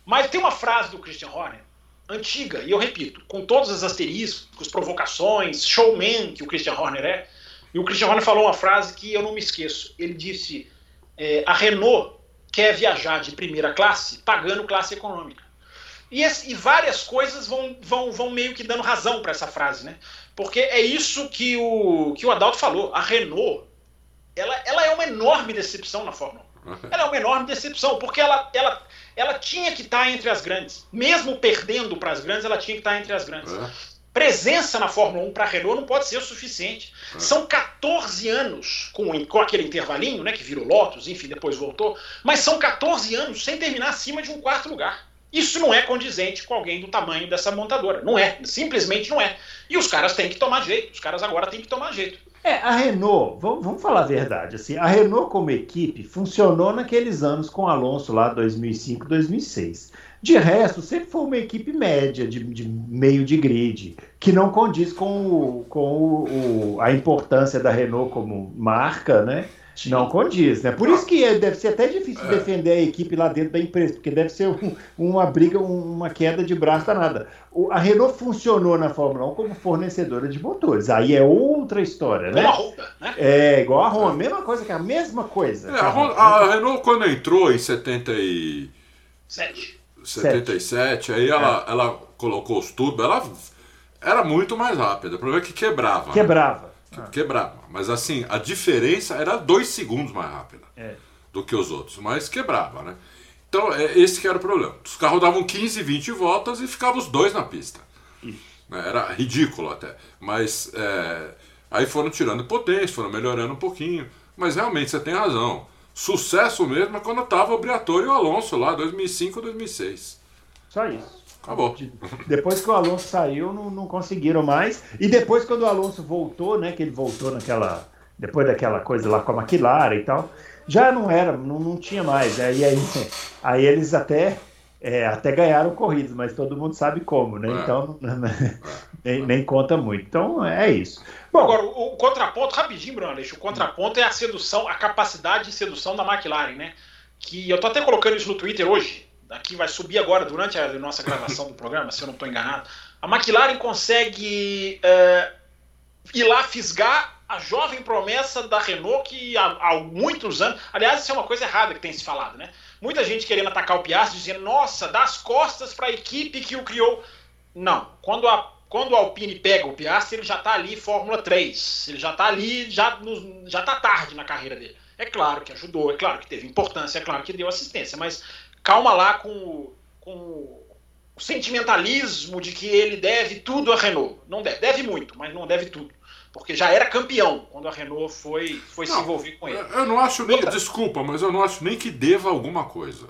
[SPEAKER 3] Mas tem uma frase do Christian Horner antiga, e eu repito, com todos os asteriscos, provocações, showman que o Christian Horner é. E o Christian Horner falou uma frase que eu não me esqueço. Ele disse: é, a Renault quer viajar de primeira classe pagando classe econômica. E, esse, e várias coisas vão, vão, vão meio que dando razão para essa frase, né? Porque é isso que o, que o Adalto falou. A Renault ela, ela é uma enorme decepção na Fórmula 1. Ela é uma enorme decepção, porque ela, ela, ela tinha que estar entre as grandes. Mesmo perdendo para as grandes, ela tinha que estar entre as grandes. É. Presença na Fórmula 1 para a Renault não pode ser o suficiente. É. São 14 anos com, com aquele intervalinho, né, que virou Lotus, enfim, depois voltou, mas são 14 anos sem terminar acima de um quarto lugar. Isso não é condizente com alguém do tamanho dessa montadora. Não é, simplesmente não é. E os caras têm que tomar jeito. Os caras agora têm que tomar jeito.
[SPEAKER 1] É, a Renault, vamos, vamos, falar a verdade, assim, a Renault como equipe funcionou naqueles anos com Alonso lá 2005, 2006. De resto, sempre foi uma equipe média, de, de meio de grid, que não condiz com, o, com o, o, a importância da Renault como marca, né? Não condiz, né? Por isso que é, deve ser até difícil é. defender a equipe lá dentro da empresa, porque deve ser um, uma briga, uma queda de braço danada. O, a Renault funcionou na Fórmula 1 como fornecedora de motores. Aí é outra história, né?
[SPEAKER 3] Igual a Honda, né?
[SPEAKER 1] É, igual a Honda. Mesma coisa que a mesma coisa.
[SPEAKER 2] É, a, Honda, a, Renault, quando entrou em 77, 77
[SPEAKER 3] Sete.
[SPEAKER 2] aí ela, é. ela colocou os tubos, ela era muito mais rápida. O problema é que quebrava. Né?
[SPEAKER 1] Quebrava. Né?
[SPEAKER 2] Ah. Quebrava. Mas assim, a diferença era dois segundos mais rápida é. do que os outros. Mas quebrava, né? Então, é, esse que era o problema. Os carros davam 15, 20 voltas e ficavam os dois na pista. Né? Era ridículo até. Mas é, aí foram tirando potência, foram melhorando um pouquinho. Mas realmente você tem razão. Sucesso mesmo é quando estava o Briatore e o Alonso lá, 2005, 2006.
[SPEAKER 1] Só isso.
[SPEAKER 2] Acabou.
[SPEAKER 1] Depois que o Alonso saiu, não, não, conseguiram mais. E depois, quando o Alonso voltou, né? Que ele voltou naquela. Depois daquela coisa lá com a McLaren e tal, já não era, não, não tinha mais. Né? E aí, aí eles até, é, até ganharam corridas, mas todo mundo sabe como, né? É. Então nem, nem, conta muito. Então é isso.
[SPEAKER 3] Bom, Agora, o, o contraponto, rapidinho, Bruno, o contraponto é a sedução, a capacidade de sedução da McLaren, né? Que eu tô até colocando isso no Twitter hoje aqui vai subir agora durante a nossa gravação do programa, se eu não estou enganado. A McLaren consegue é, ir lá fisgar a jovem promessa da Renault que há, há, muitos anos. Aliás, isso é uma coisa errada que tem se falado, né? Muita gente querendo atacar o Piastri, dizendo, nossa, dá as costas para a equipe que o criou. Não. Quando a quando o Alpine pega o Piastri, ele já está ali Fórmula 3. Ele já está ali, já, no, já tá tarde na carreira dele. É claro que ajudou, é claro que teve importância, é claro que deu assistência, mas calma lá com, com o sentimentalismo de que ele deve tudo à Renault. Não deve, deve muito, mas não deve tudo. Porque já era campeão quando a Renault foi, foi não, se envolver com ele.
[SPEAKER 2] Eu não acho nem. Outra... Desculpa, mas eu não acho nem que deva alguma coisa.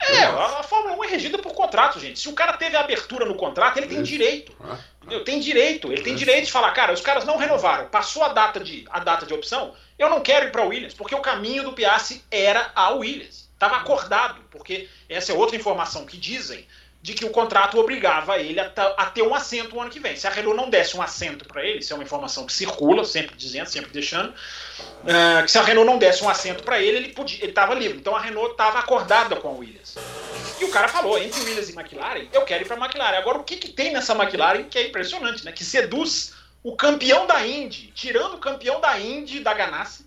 [SPEAKER 3] É, a, a, Fórmula 1 é regida por contrato, gente. Se o cara teve abertura no contrato, ele tem direito. É. Entendeu? Tem direito. Ele tem direito de falar, cara, os caras não renovaram. Passou a data de, a data de opção, eu não quero ir para a Williams, porque o caminho do Piastri era a Williams. Estava acordado, porque essa é outra informação que dizem de que o contrato obrigava ele a, a, ter um assento o ano que vem. Se a Renault não desse um assento para ele, isso é uma informação que circula, sempre dizendo, sempre deixando, uh, que se a Renault não desse um assento para ele, ele podia, ele estava livre. Então a Renault estava acordada com a Williams. E o cara falou, entre Williams e McLaren, eu quero ir para McLaren. Agora, o que, que tem nessa McLaren que é impressionante, né? Que seduz o campeão da Indy, tirando o campeão da Indy da Ganassi,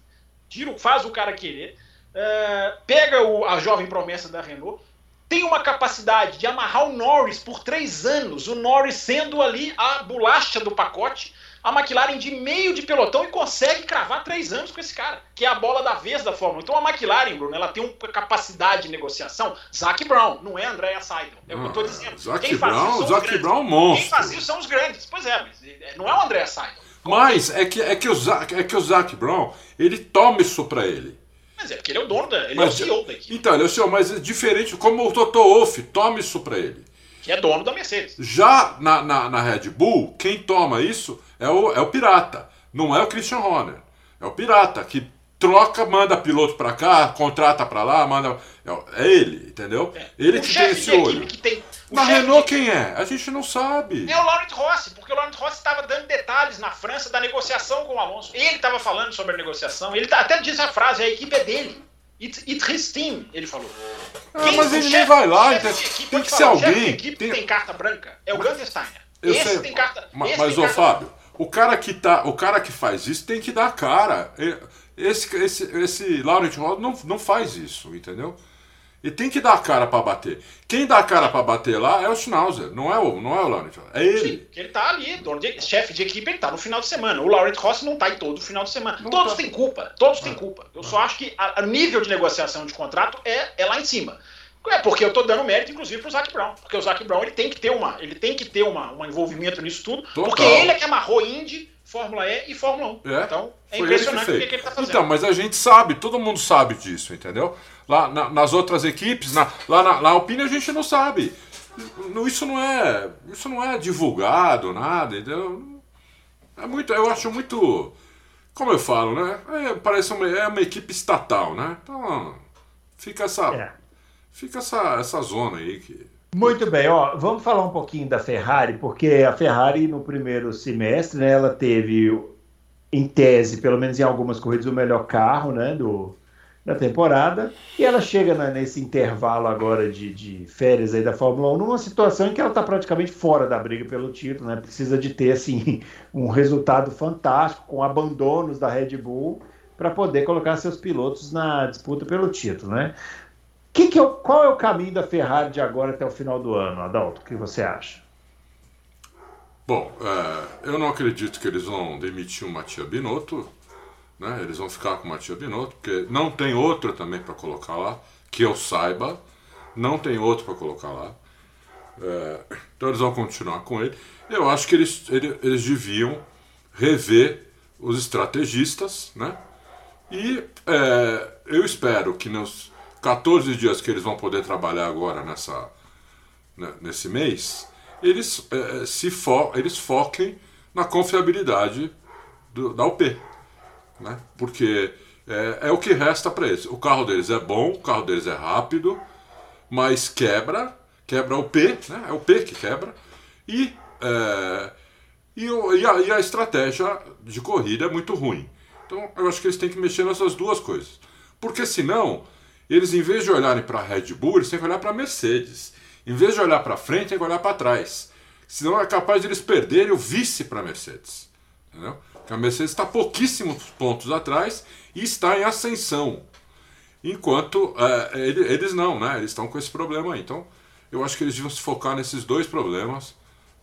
[SPEAKER 3] tira, faz o cara querer é, pega o, a jovem promessa da Renault, tem uma capacidade de amarrar o Norris por três anos, o Norris sendo ali a bolacha do pacote, a McLaren de meio de pelotão e consegue cravar três anos com esse cara, que é a bola da vez da Fórmula. Então a McLaren, Bruno, ela tem uma capacidade de negociação. Zac Brown, não é Andréa Seidel. É o que eu estou ah, dizendo.
[SPEAKER 2] Zac Brown, Zac Brown monstro.
[SPEAKER 3] Quem faz isso são os grandes. Pois é, mas é, não é o Andréa Seidel.
[SPEAKER 2] Mas é que, é, que o Zac, é que o Zac Brown, ele toma isso para ele.
[SPEAKER 3] Mas é porque ele é o dono da. Ele mas, é o CEO da equipe.
[SPEAKER 2] Então, ele é o CEO, mas é diferente como o Toto Wolff, tome isso para ele.
[SPEAKER 3] Que é dono da Mercedes.
[SPEAKER 2] Já na, na, na, Red Bull, quem toma isso é o, é o Pirata. Não é o Christian Horner. É o Pirata, que troca, manda piloto para cá, contrata para lá, manda. É, é ele, entendeu? É. Ele que tem esse olho. Que tem na Renault quem é? A gente não sabe.
[SPEAKER 3] É o Laurent Rossi, porque o Laurent Rossi estava dando detalhes na França da negociação com o Alonso. Ele estava falando sobre a negociação. Ele tá, até disse a frase: a equipe é dele. It's, it's his team, ele falou.
[SPEAKER 2] Ah, Quem, mas ele nem vai lá, então, tem que ser alguém.
[SPEAKER 3] equipe tem... tem carta branca é o Gunter Steiner.
[SPEAKER 2] Eu esse sei, tem carta. Mas, mas ô Fábio, o cara que tá, o cara que faz isso tem que dar cara. Esse esse esse Laurent Rossi não, não faz isso, entendeu? E tem que dar a cara para bater. Quem dá a cara para bater lá é o Schnauzer, não é o, não é o Laurent. É ele. Sim,
[SPEAKER 3] ele tá ali, dono de, chefe de equipe, ele tá no final de semana. O Laurent Rossi não tá em todo o final de semana. Não todos tá. têm culpa, todos têm ah. culpa. Eu só acho que a, a, nível de negociação de contrato é, é lá em cima. É porque eu tô dando mérito, inclusive, pro Zac Brown. Porque o Zac Brown ele tem que ter uma, ele tem que ter uma, um envolvimento nisso tudo. Total. Porque ele é que amarrou Indy, Fórmula E e Fórmula 1. É, então é impressionante o que, que ele tá fazendo.
[SPEAKER 2] Então, mas a gente sabe, todo mundo sabe disso, entendeu? Lá na, nas outras equipes, na, lá na, na Alpine a gente não sabe. Isso não é, isso não é divulgado, nada, entendeu? É muito, eu acho muito, como eu falo, né? É, parece uma, é uma equipe estatal, né? Então fica essa, é. fica essa, essa zona aí que
[SPEAKER 1] muito bem, ó, vamos falar um pouquinho da Ferrari, porque a Ferrari no primeiro semestre, né, ela teve em tese, pelo menos em algumas corridas, o melhor carro né, do, da temporada. E ela chega nesse intervalo agora de, de, férias aí da Fórmula 1 numa situação em que ela está praticamente fora da briga pelo título, né? Precisa de ter assim, um resultado fantástico, com abandonos da Red Bull, para poder colocar seus pilotos na disputa pelo título. Né? Que que é, qual é o caminho da Ferrari de agora até o final do ano, Adalto? O que você acha?
[SPEAKER 2] Bom, é, eu não acredito que eles vão demitir o Matia Binotto, né? Eles vão ficar com o Matia Binotto, porque não tem outro também para colocar lá, que eu saiba, não tem outro para colocar lá. É, então eles vão continuar com ele. Eu acho que eles, eles, eles deviam rever os estrategistas, né? E é, eu espero que nos 14 dias que eles vão poder trabalhar agora nessa, né, nesse mês, eles, é, se fo eles foquem na confiabilidade do, da UP. Né? Porque é, é o que resta para eles. O carro deles é bom, o carro deles é rápido, mas quebra, quebra o P, né? é o P que quebra, e, é, e, e, a, e a estratégia de corrida é muito ruim. Então eu acho que eles têm que mexer nessas duas coisas. Porque senão eles, em vez de olharem para a Red Bull, eles têm que olhar para a Mercedes. Em vez de olhar para frente, tem que olhar para trás. Senão é capaz de eles perderem o vice para a Mercedes. Entendeu? Porque a Mercedes está pouquíssimos pontos atrás e está em ascensão. Enquanto é, eles não, né? Eles estão com esse problema aí. Então, eu acho que eles deviam se focar nesses dois problemas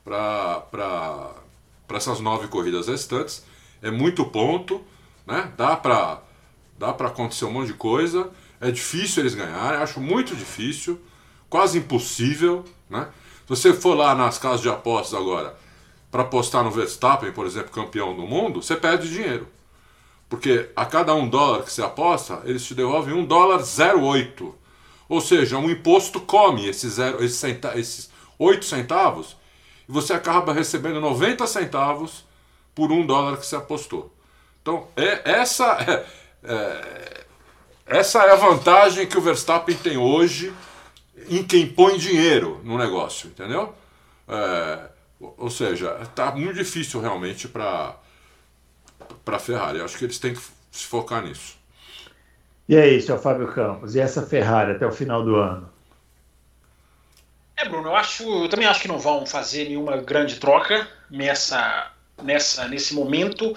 [SPEAKER 2] para essas nove corridas restantes. É muito ponto, né? Dá para dá acontecer um monte de coisa. É difícil eles ganharem, acho muito difícil, quase impossível. Né? Se você for lá nas casas de apostas agora para apostar no Verstappen, por exemplo, campeão do mundo, você perde dinheiro. Porque a cada um dólar que você aposta, eles te devolvem um dólar 0,8. Ou seja, um imposto come esses, zero, esses, centa, esses 8 centavos e você acaba recebendo 90 centavos por um dólar que você apostou. Então, é, essa é, é essa é a vantagem que o Verstappen tem hoje em quem põe dinheiro no negócio, entendeu? É, ou seja, está muito difícil realmente para a Ferrari. Acho que eles têm que se focar nisso.
[SPEAKER 1] E aí, seu Fábio Campos, e essa Ferrari até o final do ano?
[SPEAKER 3] É, Bruno, eu acho, eu também acho que não vão fazer nenhuma grande troca nessa, nessa, nesse momento.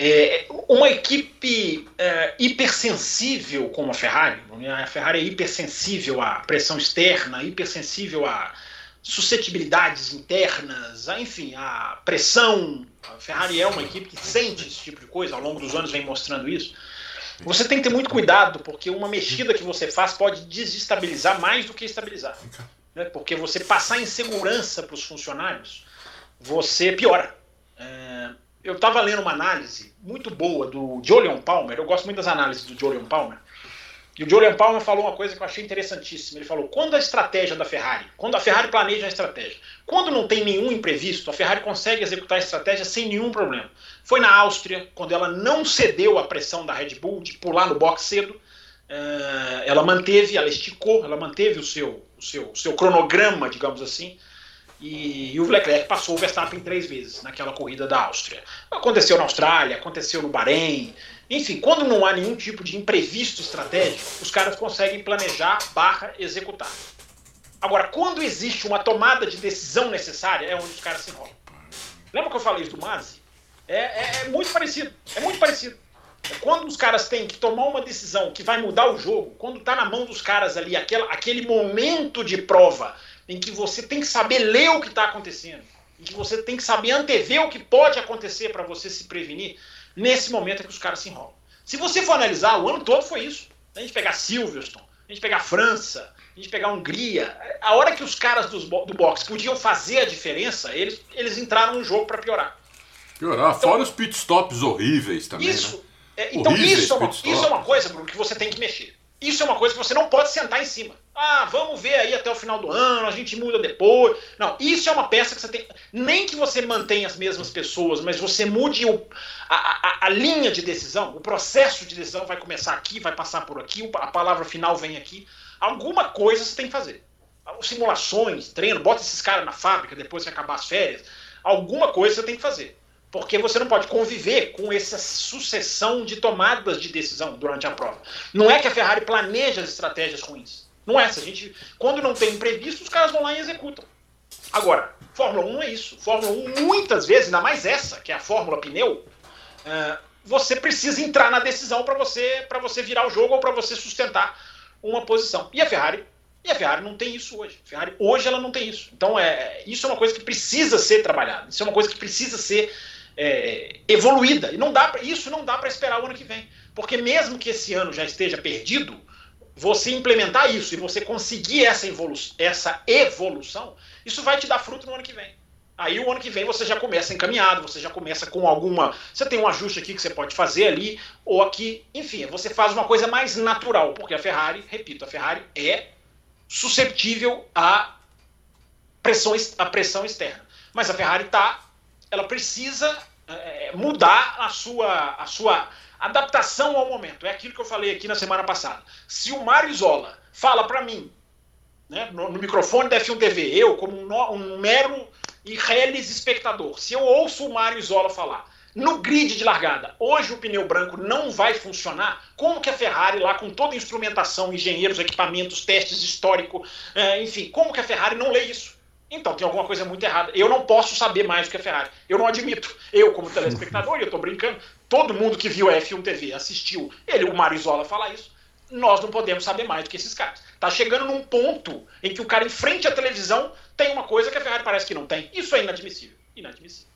[SPEAKER 3] É, uma equipe é, hipersensível como a Ferrari, a Ferrari é hipersensível à pressão externa, hipersensível a suscetibilidades internas, a, enfim, a pressão. A Ferrari é uma equipe que sente esse tipo de coisa, ao longo dos anos vem mostrando isso. Você tem que ter muito cuidado, porque uma mexida que você faz pode desestabilizar mais do que estabilizar. Né? Porque você passar insegurança para os funcionários, você piora. Eu estava lendo uma análise muito boa do Julian Palmer. Eu gosto muito das análises do Julian Palmer. E o Julian Palmer falou uma coisa que eu achei interessantíssima. Ele falou: quando a estratégia da Ferrari, quando a Ferrari planeja a estratégia, quando não tem nenhum imprevisto, a Ferrari consegue executar a estratégia sem nenhum problema. Foi na Áustria, quando ela não cedeu à pressão da Red Bull de pular no box cedo. Eh, ela manteve, ela esticou, ela manteve o seu, o seu, o seu cronograma, digamos assim, e, e, o Leclerc passou o Verstappen três vezes naquela corrida da Áustria. Aconteceu na Austrália, aconteceu no Bahrein. Enfim, quando não há nenhum tipo de imprevisto estratégico, os caras conseguem planejar barra executar. Agora, quando existe uma tomada de decisão necessária, é onde os caras se enrolam. Lembra que eu falei isso do Mazzi? É, é, é muito parecido. É muito parecido. Quando os caras têm que tomar uma decisão que vai mudar o jogo, quando está na mão dos caras ali, aquela, aquele momento de prova em que você tem que saber ler o que está acontecendo, em que você tem que saber antever o que pode acontecer para você se prevenir, nesse momento é que os caras se enrolam. Se você for analisar, o ano todo foi isso. A gente pegar Silverstone, a gente pegar França, a gente pegar Hungria, a hora que os caras do, do boxe podiam fazer a diferença, eles, eles entraram no jogo para piorar.
[SPEAKER 2] Piorar, então, fora os pitstops horríveis também.
[SPEAKER 3] Isso,
[SPEAKER 2] né?
[SPEAKER 3] é, então horríveis isso, é uma, isso é uma coisa, Bruno, que você tem que mexer. Isso é uma coisa que você não pode sentar em cima. Ah, vamos ver aí até o final do ano, a gente muda depois. Não, isso é uma peça que você tem. Nem que você mantenha as mesmas pessoas, mas você mude o, a, a, a, linha de decisão, o processo de decisão vai começar aqui, vai passar por aqui, a palavra final vem aqui. Alguma coisa você tem que fazer. Simulações, treino, bota esses caras na fábrica depois que acabar as férias. Alguma coisa você tem que fazer. Porque você não pode conviver com essa sucessão de tomadas de decisão durante a prova. Não é que a Ferrari planeja as estratégias ruins. Não é. Se a gente, quando não tem imprevisto, os caras vão lá e executam. Agora, Fórmula 1 é isso. Fórmula 1, muitas vezes, ainda mais essa, que é a Fórmula Pneu, uh, você precisa entrar na decisão para você, você virar o jogo ou para você sustentar uma posição. E a Ferrari e a Ferrari não tem isso hoje. A Ferrari hoje ela não tem isso. Então é isso é uma coisa que precisa ser trabalhada. Isso é uma coisa que precisa ser é, evoluída. E não dá pra, isso não dá para esperar o ano que vem, porque mesmo que esse ano já esteja perdido, você implementar isso e você conseguir essa, evolu essa evolução, isso vai te dar fruto no ano que vem. Aí o ano que vem você já começa encaminhado, você já começa com alguma. Você tem um ajuste aqui que você pode fazer ali, ou aqui, enfim, você faz uma coisa mais natural, porque a Ferrari, repito, a Ferrari é susceptível à pressão, à pressão externa. Mas a Ferrari tá, ela precisa é, mudar a sua, a sua adaptação ao momento. É aquilo que eu falei aqui na semana passada. Se o Mário Isola fala para mim, né, no, no, microfone da F1 TV, eu, como um, um mero e reles espectador, se eu ouço o Mário Isola falar no grid de largada, hoje o pneu branco não vai funcionar, como que a Ferrari, lá com toda a instrumentação, engenheiros, equipamentos, testes histórico, é, enfim, como que a Ferrari não lê isso? Então tem alguma coisa muito errada. Eu não posso saber mais do que a Ferrari. Eu não admito. Eu, como telespectador, e eu estou brincando, todo mundo que viu a F1 TV, assistiu ele, o Marizola, falar isso, nós não podemos saber mais do que esses caras. Tá chegando num ponto em que o cara em frente à televisão tem uma coisa que a Ferrari parece que não tem. Isso é inadmissível. Inadmissível.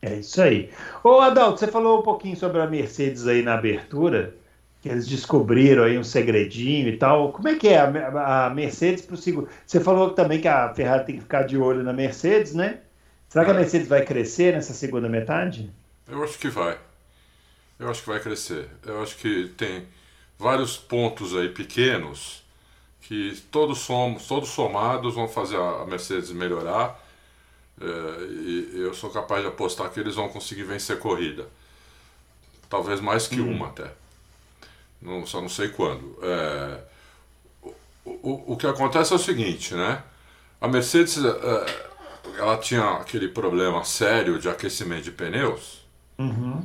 [SPEAKER 1] É isso aí. Ô Adalto, você falou um pouquinho sobre a Mercedes aí na abertura que eles descobriram aí um segredinho e tal. Como é que é a, a Mercedes para o segundo? Você falou também que a Ferrari tem que ficar de olho na Mercedes, né? Será que a Mercedes vai crescer nessa segunda metade?
[SPEAKER 2] Eu acho que vai. Eu acho que vai crescer. Eu acho que tem vários pontos aí pequenos que todos somos, todos somados vão fazer a Mercedes melhorar. É, e eu sou capaz de apostar que eles vão conseguir vencer corrida. Talvez mais que hum. uma até não, só não sei quando. É, o, o, o que acontece é o seguinte, né? A Mercedes é, ela tinha aquele problema sério de aquecimento de pneus.
[SPEAKER 1] Uhum.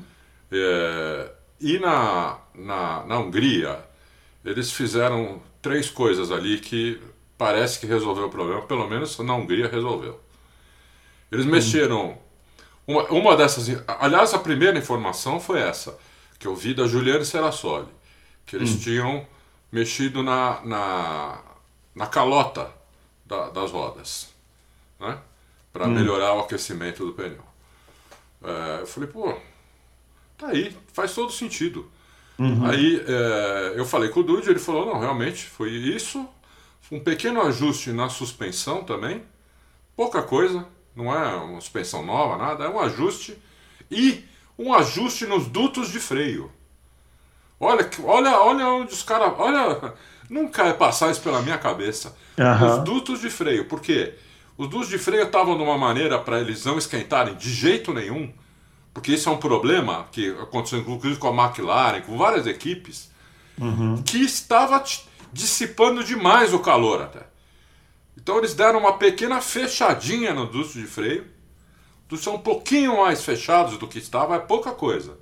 [SPEAKER 2] É, e na, na, na Hungria, eles fizeram três coisas ali que parece que resolveu o problema, pelo menos na Hungria resolveu. Eles uhum. mexeram. Uma, uma dessas. Aliás, a primeira informação foi essa, que eu vi da Juliane Serassoli que eles hum. tinham mexido na, na, na calota da, das rodas, né? Para hum. melhorar o aquecimento do pneu. É, eu falei, pô, tá aí, faz todo sentido. Uhum. Aí é, eu falei com o Dude, ele falou, não, realmente foi isso, um pequeno ajuste na suspensão também, pouca coisa, não é uma suspensão nova, nada, é um ajuste e um ajuste nos dutos de freio. Olha, olha, olha onde os caras. Olha. Nunca é passar isso pela minha cabeça. Uhum. Os dutos de freio. Por quê? Os dutos de freio estavam de uma maneira para eles não esquentarem de jeito nenhum. Porque isso é um problema que aconteceu inclusive com a McLaren, com várias equipes, uhum. que estava dissipando demais o calor até. Então eles deram uma pequena fechadinha no duto de freio. Dutos são um pouquinho mais fechados do que estava, é pouca coisa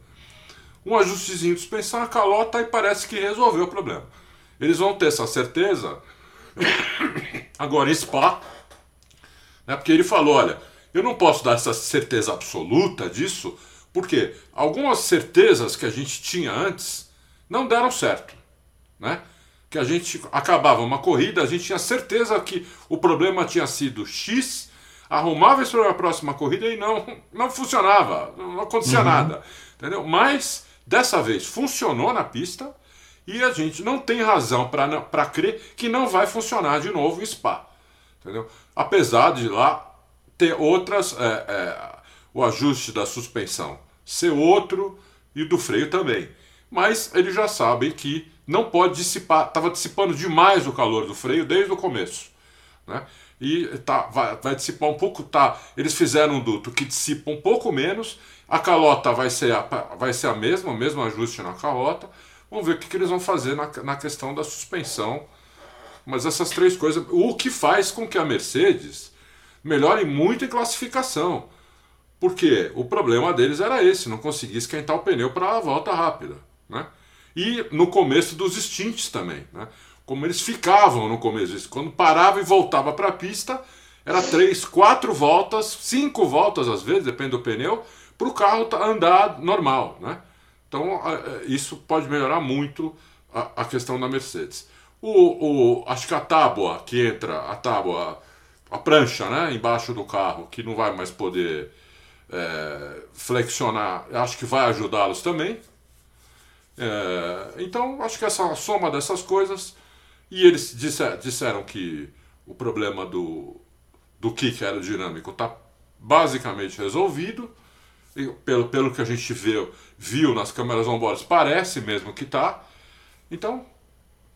[SPEAKER 2] um ajustezinho de suspensão, a calota e parece que resolveu o problema. Eles vão ter essa certeza agora em Spa, né, porque ele falou: olha, eu não posso dar essa certeza absoluta disso, porque algumas certezas que a gente tinha antes não deram certo. Né? Que a gente acabava uma corrida, a gente tinha certeza que o problema tinha sido X, arrumava isso para a próxima corrida e não, não funcionava, não acontecia uhum. nada. Entendeu? Mas Dessa vez funcionou na pista e a gente não tem razão para crer que não vai funcionar de novo o Spa. Entendeu? Apesar de lá ter outras. É, é, o ajuste da suspensão ser outro e do freio também. Mas eles já sabem que não pode dissipar, estava dissipando demais o calor do freio desde o começo. Né? E tá, vai, vai dissipar um pouco, tá? Eles fizeram um duto que dissipa um pouco menos a calota vai ser a, vai ser a mesma, o mesmo ajuste na calota. Vamos ver o que, que eles vão fazer na, na questão da suspensão. Mas essas três coisas. O que faz com que a Mercedes melhore muito em classificação. Porque o problema deles era esse, não conseguia esquentar o pneu para a volta rápida. Né? E no começo dos stints também. Né? Como eles ficavam no começo, quando parava e voltava para a pista, era três, quatro voltas, cinco voltas às vezes, depende do pneu, para o carro andar normal. Né? Então isso pode melhorar muito a, a questão da Mercedes. O, o, acho que a tábua que entra, a tábua, a prancha né, embaixo do carro, que não vai mais poder é, flexionar, acho que vai ajudá-los também. É, então, acho que essa soma dessas coisas. E eles disser, disseram que o problema do, do kick aerodinâmico está basicamente resolvido. E pelo, pelo que a gente viu, viu nas câmeras on-board, parece mesmo que está. Então,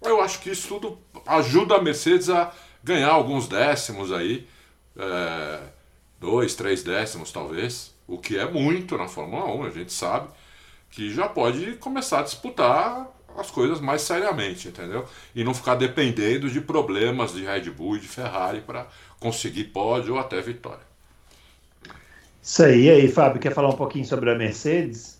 [SPEAKER 2] eu acho que isso tudo ajuda a Mercedes a ganhar alguns décimos aí. É, dois, três décimos talvez, o que é muito na Fórmula 1, a gente sabe, que já pode começar a disputar as coisas mais seriamente, entendeu? E não ficar dependendo de problemas de Red Bull e de Ferrari para conseguir pódio ou até vitória.
[SPEAKER 1] Isso aí, e aí, Fábio, quer falar um pouquinho sobre a Mercedes?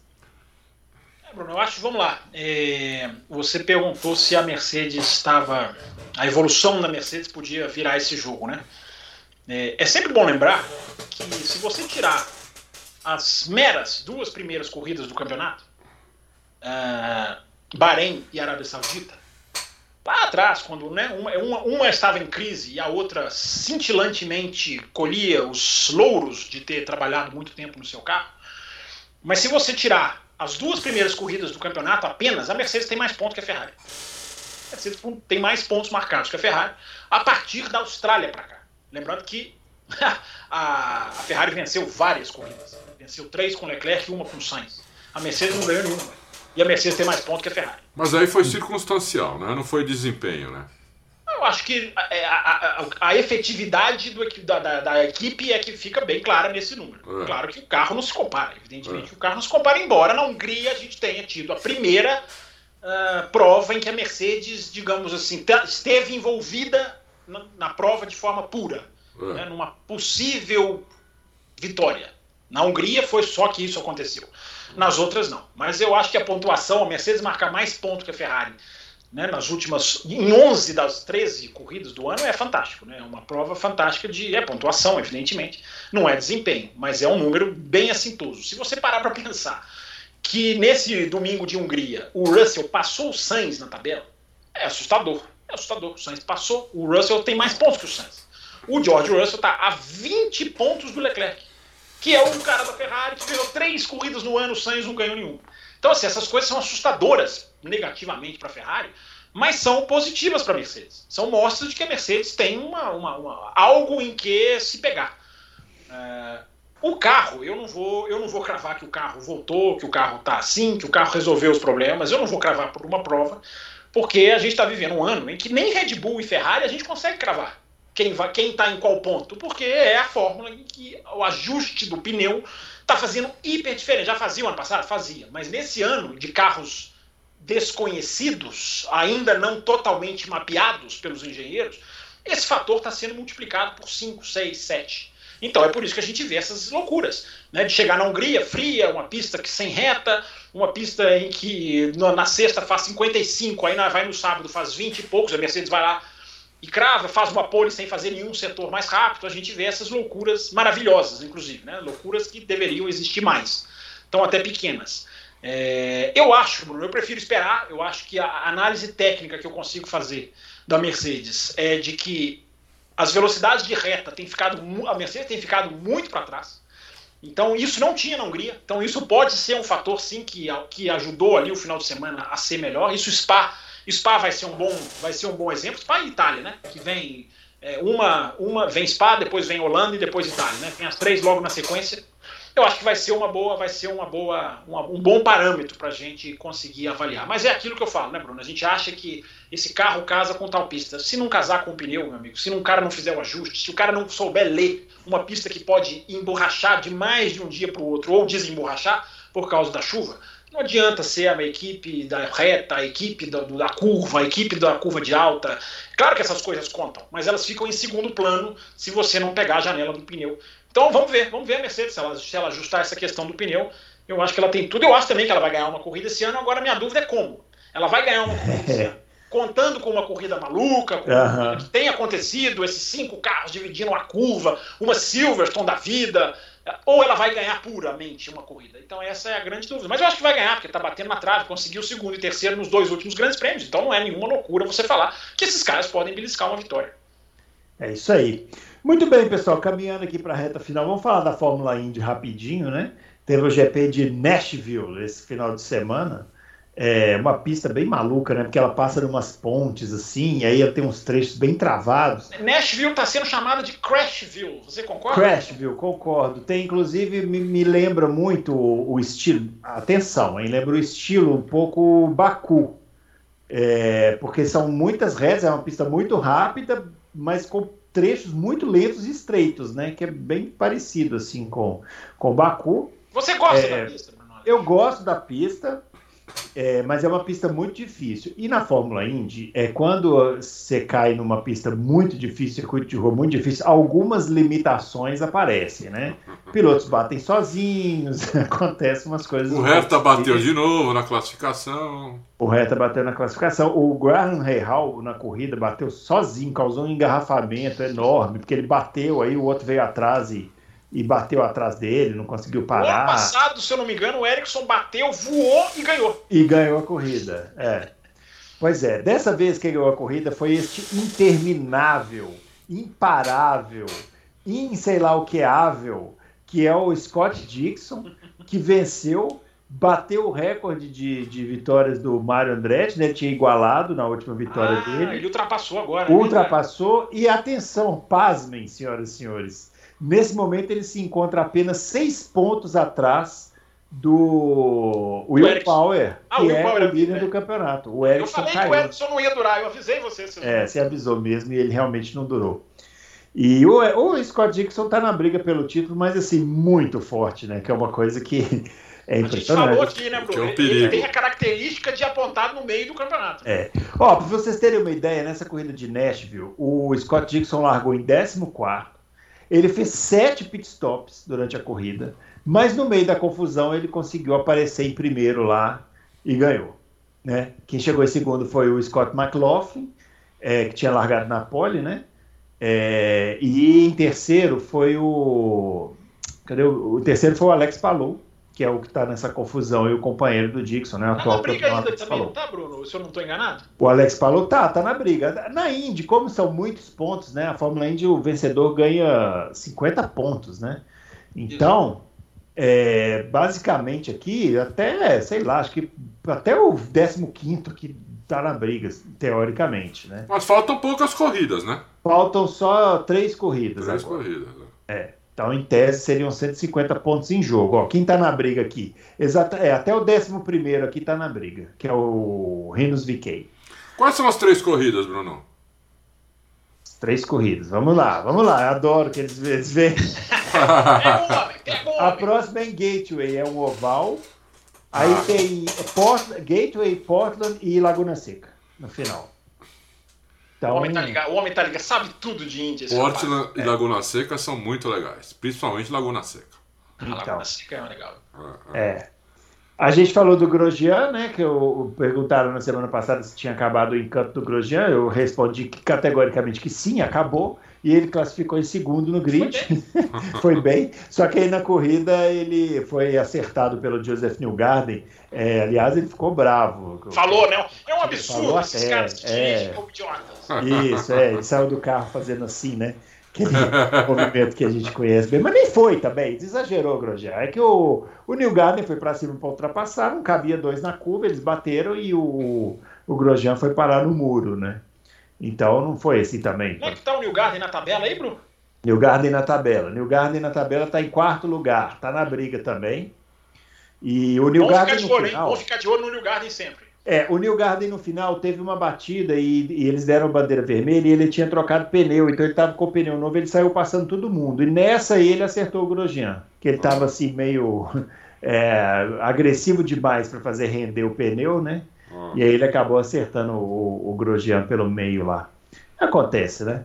[SPEAKER 3] É, Bruno, eu acho, vamos lá. É, você perguntou se a Mercedes estava. A evolução da Mercedes podia virar esse jogo, né? É, é sempre bom lembrar que se você tirar as meras duas primeiras corridas do campeonato, uh, Bahrein e Arábia Saudita, lá atrás, quando né, uma, uma, uma, estava em crise e a outra cintilantemente colhia os louros de ter trabalhado muito tempo no seu carro, mas se você tirar as duas primeiras corridas do campeonato apenas, a Mercedes tem mais pontos que a Ferrari. A Mercedes tem mais pontos marcados que a Ferrari a partir da Austrália para cá. Lembrando que a, Ferrari venceu várias corridas. Venceu três com Leclerc e uma com Sainz. A Mercedes não ganhou nenhuma. E a Mercedes tem mais pontos que a Ferrari.
[SPEAKER 2] Mas aí foi circunstancial, né? Não foi desempenho, né?
[SPEAKER 3] Eu acho que a, a, a, a efetividade do, da, da, da, equipe é que fica bem clara nesse número. É. Claro que o carro não se compara, evidentemente é. o carro não se compara, embora na Hungria a gente tenha tido a primeira uh, prova em que a Mercedes, digamos assim, esteve envolvida na, na prova de forma pura, é. né, numa possível vitória. Na Hungria foi só que isso aconteceu. Nas outras não. Mas eu acho que a pontuação, a Mercedes marcar mais pontos que a Ferrari né, nas últimas. em 11 das 13 corridas do ano é fantástico. Né? É uma prova fantástica de. É pontuação, evidentemente. Não é desempenho, mas é um número bem assintoso. Se você parar para pensar que nesse domingo de Hungria o Russell passou o Sainz na tabela, é assustador. É assustador. O Sainz passou. O Russell tem mais pontos que o Sainz. O George Russell está a 20 pontos do Leclerc, que é um cara da Ferrari que ganhou três corridas no ano, o Sainz não ganhou nenhum. Então, assim, essas coisas são assustadoras negativamente para a Ferrari, mas são positivas para a Mercedes. São mostras de que a Mercedes tem uma, uma, uma algo em que se pegar. É, o carro, eu não vou, eu não vou cravar que o carro voltou, que o carro está assim, que o carro resolveu os problemas. Eu não vou cravar por uma prova, porque a gente está vivendo um ano em que nem Red Bull e Ferrari a gente consegue cravar quem está em qual ponto, porque é a fórmula em que o ajuste do pneu está fazendo hiper diferente. Já fazia o ano passado? Fazia, mas nesse ano de carros desconhecidos, ainda não totalmente mapeados pelos engenheiros, esse fator está sendo multiplicado por 5, 6, 7. Então é por isso que a gente vê essas loucuras, né? De chegar na Hungria fria, uma pista que sem reta, uma pista em que na sexta faz 55, aí vai no sábado faz 20 e poucos, a Mercedes vai lá e crava, faz uma pole sem fazer nenhum setor mais rápido, a gente vê essas loucuras maravilhosas, inclusive, né? loucuras que deveriam existir mais, tão até pequenas. É, eu acho, Bruno, eu prefiro esperar, eu acho que a análise técnica que eu consigo fazer da Mercedes é de que as velocidades de reta têm ficado, a Mercedes tem ficado muito para trás. Então isso não tinha na Hungria. Então isso pode ser um fator sim que, que ajudou ali o final de semana a ser melhor. Isso Spa Spa vai ser um bom, vai ser um bom exemplo. Spa e Itália, né? Que vem é, uma, uma vem Spa, depois vem Holanda e depois Itália, né? Tem as três logo na sequência. Eu acho que vai ser uma boa, vai ser uma boa, uma, um bom parâmetro para a gente conseguir avaliar. Mas é aquilo que eu falo, né, Bruno? A gente acha que esse carro casa com tal pista. Se não casar com o pneu, meu amigo, se um cara não fizer o ajuste, se o cara não souber ler uma pista que pode emborrachar de mais de um dia para o outro ou desemborrachar por causa da chuva, não adianta ser a equipe da reta, a equipe da, da, curva, a equipe da curva de alta. Claro que essas coisas contam, mas elas ficam em segundo plano se você não pegar a janela do pneu Então vamos ver, vamos ver a Mercedes, se ela, se ela ajustar essa questão do pneu. Eu acho que ela tem tudo. Eu acho também que ela vai ganhar uma corrida esse ano. Agora minha dúvida é como. Ela vai ganhar uma corrida esse ano. Contando com uma corrida maluca, com uma corrida que tem acontecido, esses cinco carros dividindo uma curva, uma Silverstone da vida, ou ela vai ganhar puramente uma corrida. Então essa é a grande dúvida. Mas eu acho que vai ganhar, porque está batendo na trave, conseguiu segundo e terceiro nos dois últimos grandes prêmios. Então não é nenhuma loucura você falar que esses caras podem beliscar uma vitória.
[SPEAKER 1] É isso aí. Muito bem, pessoal, caminhando aqui para a reta final, vamos falar da Fórmula Indy rapidinho, né? Teve o GP de Nashville esse final de semana. É uma pista bem maluca, né? Porque ela passa umas pontes assim, e aí tem uns trechos bem travados.
[SPEAKER 3] Nashville está sendo chamada de Crashville, você concorda?
[SPEAKER 1] Crashville, concordo. Tem, inclusive, me, me lembra muito o, o, estilo. Atenção, hein? Lembra o estilo um pouco Baku. É, porque são muitas retas, é uma pista muito rápida, mas com trechos muito lentos e estreitos, né? Que é bem parecido assim com com Baku.
[SPEAKER 3] Você gosta é, da pista?
[SPEAKER 1] Eu gosto da pista. É, mas é uma pista muito difícil. E na Fórmula Indy, é quando você cai numa pista muito difícil, circuito de rua muito difícil, algumas limitações aparecem, né? Pilotos batem sozinhos, acontecem umas coisas.
[SPEAKER 2] O Hertha bateu de novo na classificação.
[SPEAKER 1] O Hertha bateu na classificação. O Graham Rahal na corrida bateu sozinho, causou um engarrafamento enorme, porque ele bateu, aí o outro veio atrás e e bateu atrás dele, não conseguiu parar.
[SPEAKER 3] No ano passado, se eu não me engano, o Ericsson bateu, voou e ganhou.
[SPEAKER 1] E ganhou a corrida, é. Pois é, dessa vez que ganhou a corrida foi este interminável, imparável, in sei lá o que ável, que é o Scott Dixon, que venceu, bateu o recorde de, de vitórias do Mário Andretti, né? Ele tinha igualado na última vitória ah, dele.
[SPEAKER 3] Ele ultrapassou agora.
[SPEAKER 1] Ultrapassou, né? e atenção, pasmem, senhoras e senhores Nesse momento, ele se encontra apenas seis pontos atrás do Will Erickson. Power, ah, que Will é Power, o líder é. do campeonato. O
[SPEAKER 3] eu falei caiu. que o Edson não ia durar, eu avisei você.
[SPEAKER 1] É, você avisou mesmo e ele realmente não durou. E o, o Scott Dixon está na briga pelo título, mas assim, muito forte, né? Que é uma coisa que é impressionante. A gente falou
[SPEAKER 3] aqui, né, Bruno? É um ele tem a característica de apontar no meio do campeonato.
[SPEAKER 1] É. Ó, para vocês terem uma ideia, nessa corrida de Nashville, o Scott Dixon largou em 14 ele fez sete pitstops durante a corrida, mas no meio da confusão ele conseguiu aparecer em primeiro lá e ganhou. Né? Quem chegou em segundo foi o Scott McLaughlin, é, que tinha largado na pole, né? É, e em terceiro foi o. Cadê o, o terceiro foi o Alex Palou, que é o que está nessa confusão, e o companheiro do Dixon, né?
[SPEAKER 3] Tá na briga ainda também, falou. tá, Bruno? Se eu não estou enganado?
[SPEAKER 1] O Alex falou, tá, tá na briga. Na Indy, como são muitos pontos, né? A Fórmula Indy, o vencedor ganha 50 pontos, né? Então, é, basicamente aqui, até, sei lá, acho que até o 15 que tá na briga, teoricamente, né?
[SPEAKER 2] Mas faltam poucas corridas, né?
[SPEAKER 1] Faltam só três corridas
[SPEAKER 2] Três agora. corridas, né?
[SPEAKER 1] É. Então, em tese, seriam 150 pontos em jogo. Ó, quem está na briga aqui? Exata, é, até o 11 aqui está na briga, que é o Rinos VK.
[SPEAKER 2] Quais são as três corridas, Bruno?
[SPEAKER 1] Três corridas. Vamos lá, vamos lá. Eu adoro que eles, eles veem. A próxima é em Gateway, é um oval. Aí ah. tem Port, Gateway, Portland e Laguna Seca no final.
[SPEAKER 3] Então, o, homem tá ligado, o homem tá ligado, sabe tudo de Índia.
[SPEAKER 2] Portland e é. Laguna Seca são muito legais, principalmente Laguna Seca.
[SPEAKER 3] Então, a Laguna Seca é legal.
[SPEAKER 1] É. é. A gente falou do Grosjean, né? Que eu, perguntaram na semana passada se tinha acabado o encanto do Grosjean. Eu respondi que, categoricamente que sim, acabou. E ele classificou em segundo no grid. Foi bem. foi bem. Só que aí na corrida ele foi acertado pelo Joseph Newgarden. É, aliás, ele ficou bravo.
[SPEAKER 3] Falou, né? É um absurdo esses é, caras que é, como idiotas.
[SPEAKER 1] Isso, é. Ele saiu do carro fazendo assim, né? Aquele movimento que a gente conhece bem, mas nem foi também, exagerou, Grosjean. É que o, o New Garden foi para cima para ultrapassar, não cabia dois na curva, eles bateram e o, o Grosjean foi parar no muro, né? Então não foi assim também.
[SPEAKER 3] Como é que tá o New Garden na tabela aí, Bruno?
[SPEAKER 1] New Garden na tabela. New Garden na tabela está em quarto lugar, está na briga também. E o New Vamos Garden.
[SPEAKER 3] Ficar de olho, final, hein? Vamos ficar de olho no New Garden sempre.
[SPEAKER 1] É, o New Garden no final teve uma batida e, e, eles deram bandeira vermelha e ele tinha trocado pneu, então ele estava com o pneu novo, ele saiu passando todo mundo. E nessa ele acertou o Grosjean, que ele estava assim meio é, agressivo demais para fazer render o pneu, né? E aí ele acabou acertando o, o Grosjean pelo meio lá. Acontece, né?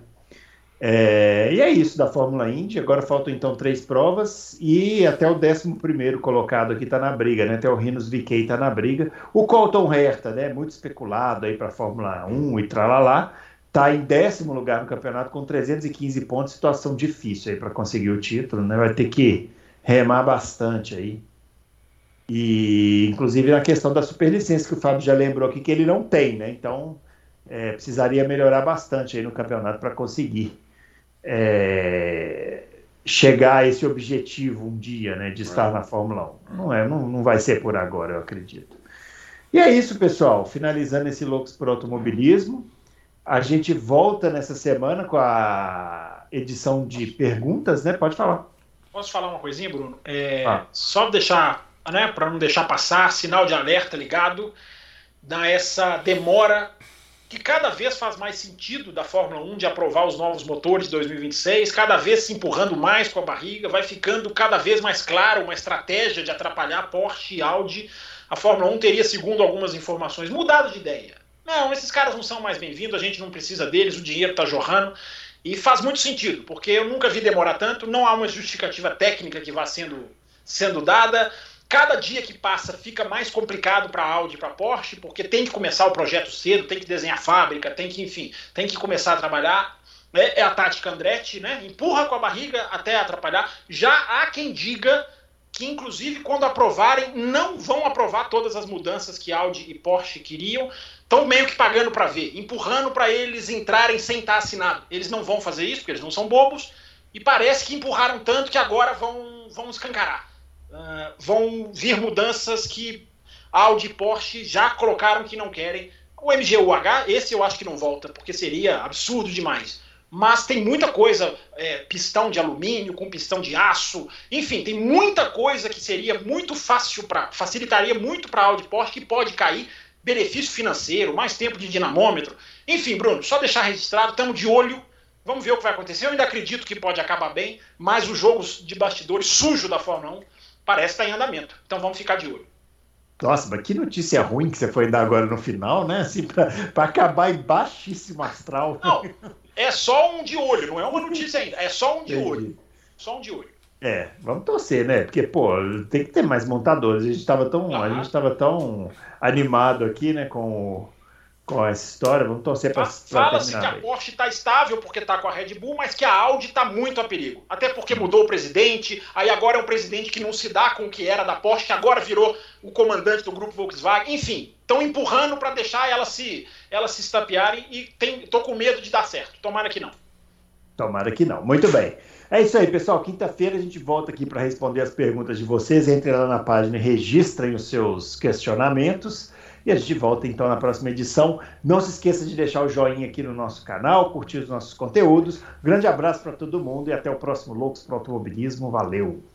[SPEAKER 1] É, e é isso da Fórmula Indy. Agora faltam então três provas e até o 11 colocado aqui está na briga, né? Até o Rinos VK está na briga. O Colton Herta, né? Muito especulado aí para a Fórmula 1 e tralalá. Está em décimo lugar no campeonato com 315 pontos. Situação difícil aí para conseguir o título, né? Vai ter que remar bastante aí. E inclusive na questão da superlicença que o Fábio já lembrou aqui que ele não tem, né? Então é, precisaria melhorar bastante aí no campeonato para conseguir é, chegar a esse objetivo um dia, né, de estar na Fórmula 1. Não, é, não, não vai ser por agora, eu acredito. E é isso, pessoal. Finalizando esse Loucos por Automobilismo. A gente volta nessa semana com a edição de perguntas, né? Pode falar.
[SPEAKER 3] Posso falar uma coisinha, Bruno? É, ah. Só deixar, né, para não deixar passar, sinal de alerta ligado, dá essa demora que cada vez faz mais sentido da Fórmula 1 de aprovar os novos motores de 2026, cada vez se empurrando mais com a barriga, vai ficando cada vez mais claro uma estratégia de atrapalhar Porsche e Audi. A Fórmula 1 teria, segundo algumas informações, mudado de ideia. Não, esses caras não são mais bem-vindos, a gente não precisa deles, o dinheiro está jorrando. E faz muito sentido, porque eu nunca vi demorar tanto, não há uma justificativa técnica que vá sendo, sendo dada. Cada dia que passa fica mais complicado para a Audi e para a Porsche, porque tem que começar o projeto cedo, tem que desenhar fábrica, tem que, enfim, tem que começar a trabalhar. É, é a tática Andretti, né? Empurra com a barriga até atrapalhar. Já há quem diga que, inclusive, quando aprovarem, não vão aprovar todas as mudanças que Audi e Porsche queriam. Estão meio que pagando para ver, empurrando para eles entrarem sem estar assinado. Eles não vão fazer isso, porque eles não são bobos. E parece que empurraram tanto que agora vão, vão escancarar. Uh, vão vir mudanças que Audi e Porsche já colocaram que não querem. O MGUH, esse eu acho que não volta, porque seria absurdo demais. Mas tem muita coisa, é, pistão de alumínio com pistão de aço, enfim, tem muita coisa que seria muito fácil para, facilitaria muito para Audi e Porsche que pode cair, benefício financeiro, mais tempo de dinamômetro. Enfim, Bruno, só deixar registrado, estamos de olho. Vamos ver o que vai acontecer. Eu ainda acredito que pode acabar bem, mas os jogos de bastidores sujo da Fórmula 1 parece estar em andamento. Então vamos ficar de olho.
[SPEAKER 1] Nossa, mas que notícia ruim que você foi dar agora no final, né? Assim, para acabar em baixíssimo astral.
[SPEAKER 3] Não, é só um de olho, não é uma notícia ainda. É só um de Entendi. olho. Só um de olho.
[SPEAKER 1] É, vamos torcer, né? Porque, pô, tem que ter mais montadores. A gente estava tão, uhum. a gente tava tão animado aqui, né, com com essa história. Vamos torcer para
[SPEAKER 3] Fala-se que a Porsche está estável porque está com a Red Bull, mas que a Audi está muito a perigo. Até porque mudou o presidente, aí agora é um presidente que não se dá com o que era da Porsche, agora virou o comandante do grupo Volkswagen. Enfim, estão empurrando para deixar elas se, elas se estapearem e tem, tô com medo de dar certo. Tomara que não.
[SPEAKER 1] Tomara que não. Muito bem. É isso aí, pessoal. Quinta-feira a gente volta aqui para responder as perguntas de vocês. Entrem lá na página e registrem os seus questionamentos. E a gente volta então na próxima edição. Não se esqueça de deixar o joinha aqui no nosso canal, curtir os nossos conteúdos. Grande abraço para todo mundo e até o próximo Loucos para o Automobilismo. Valeu!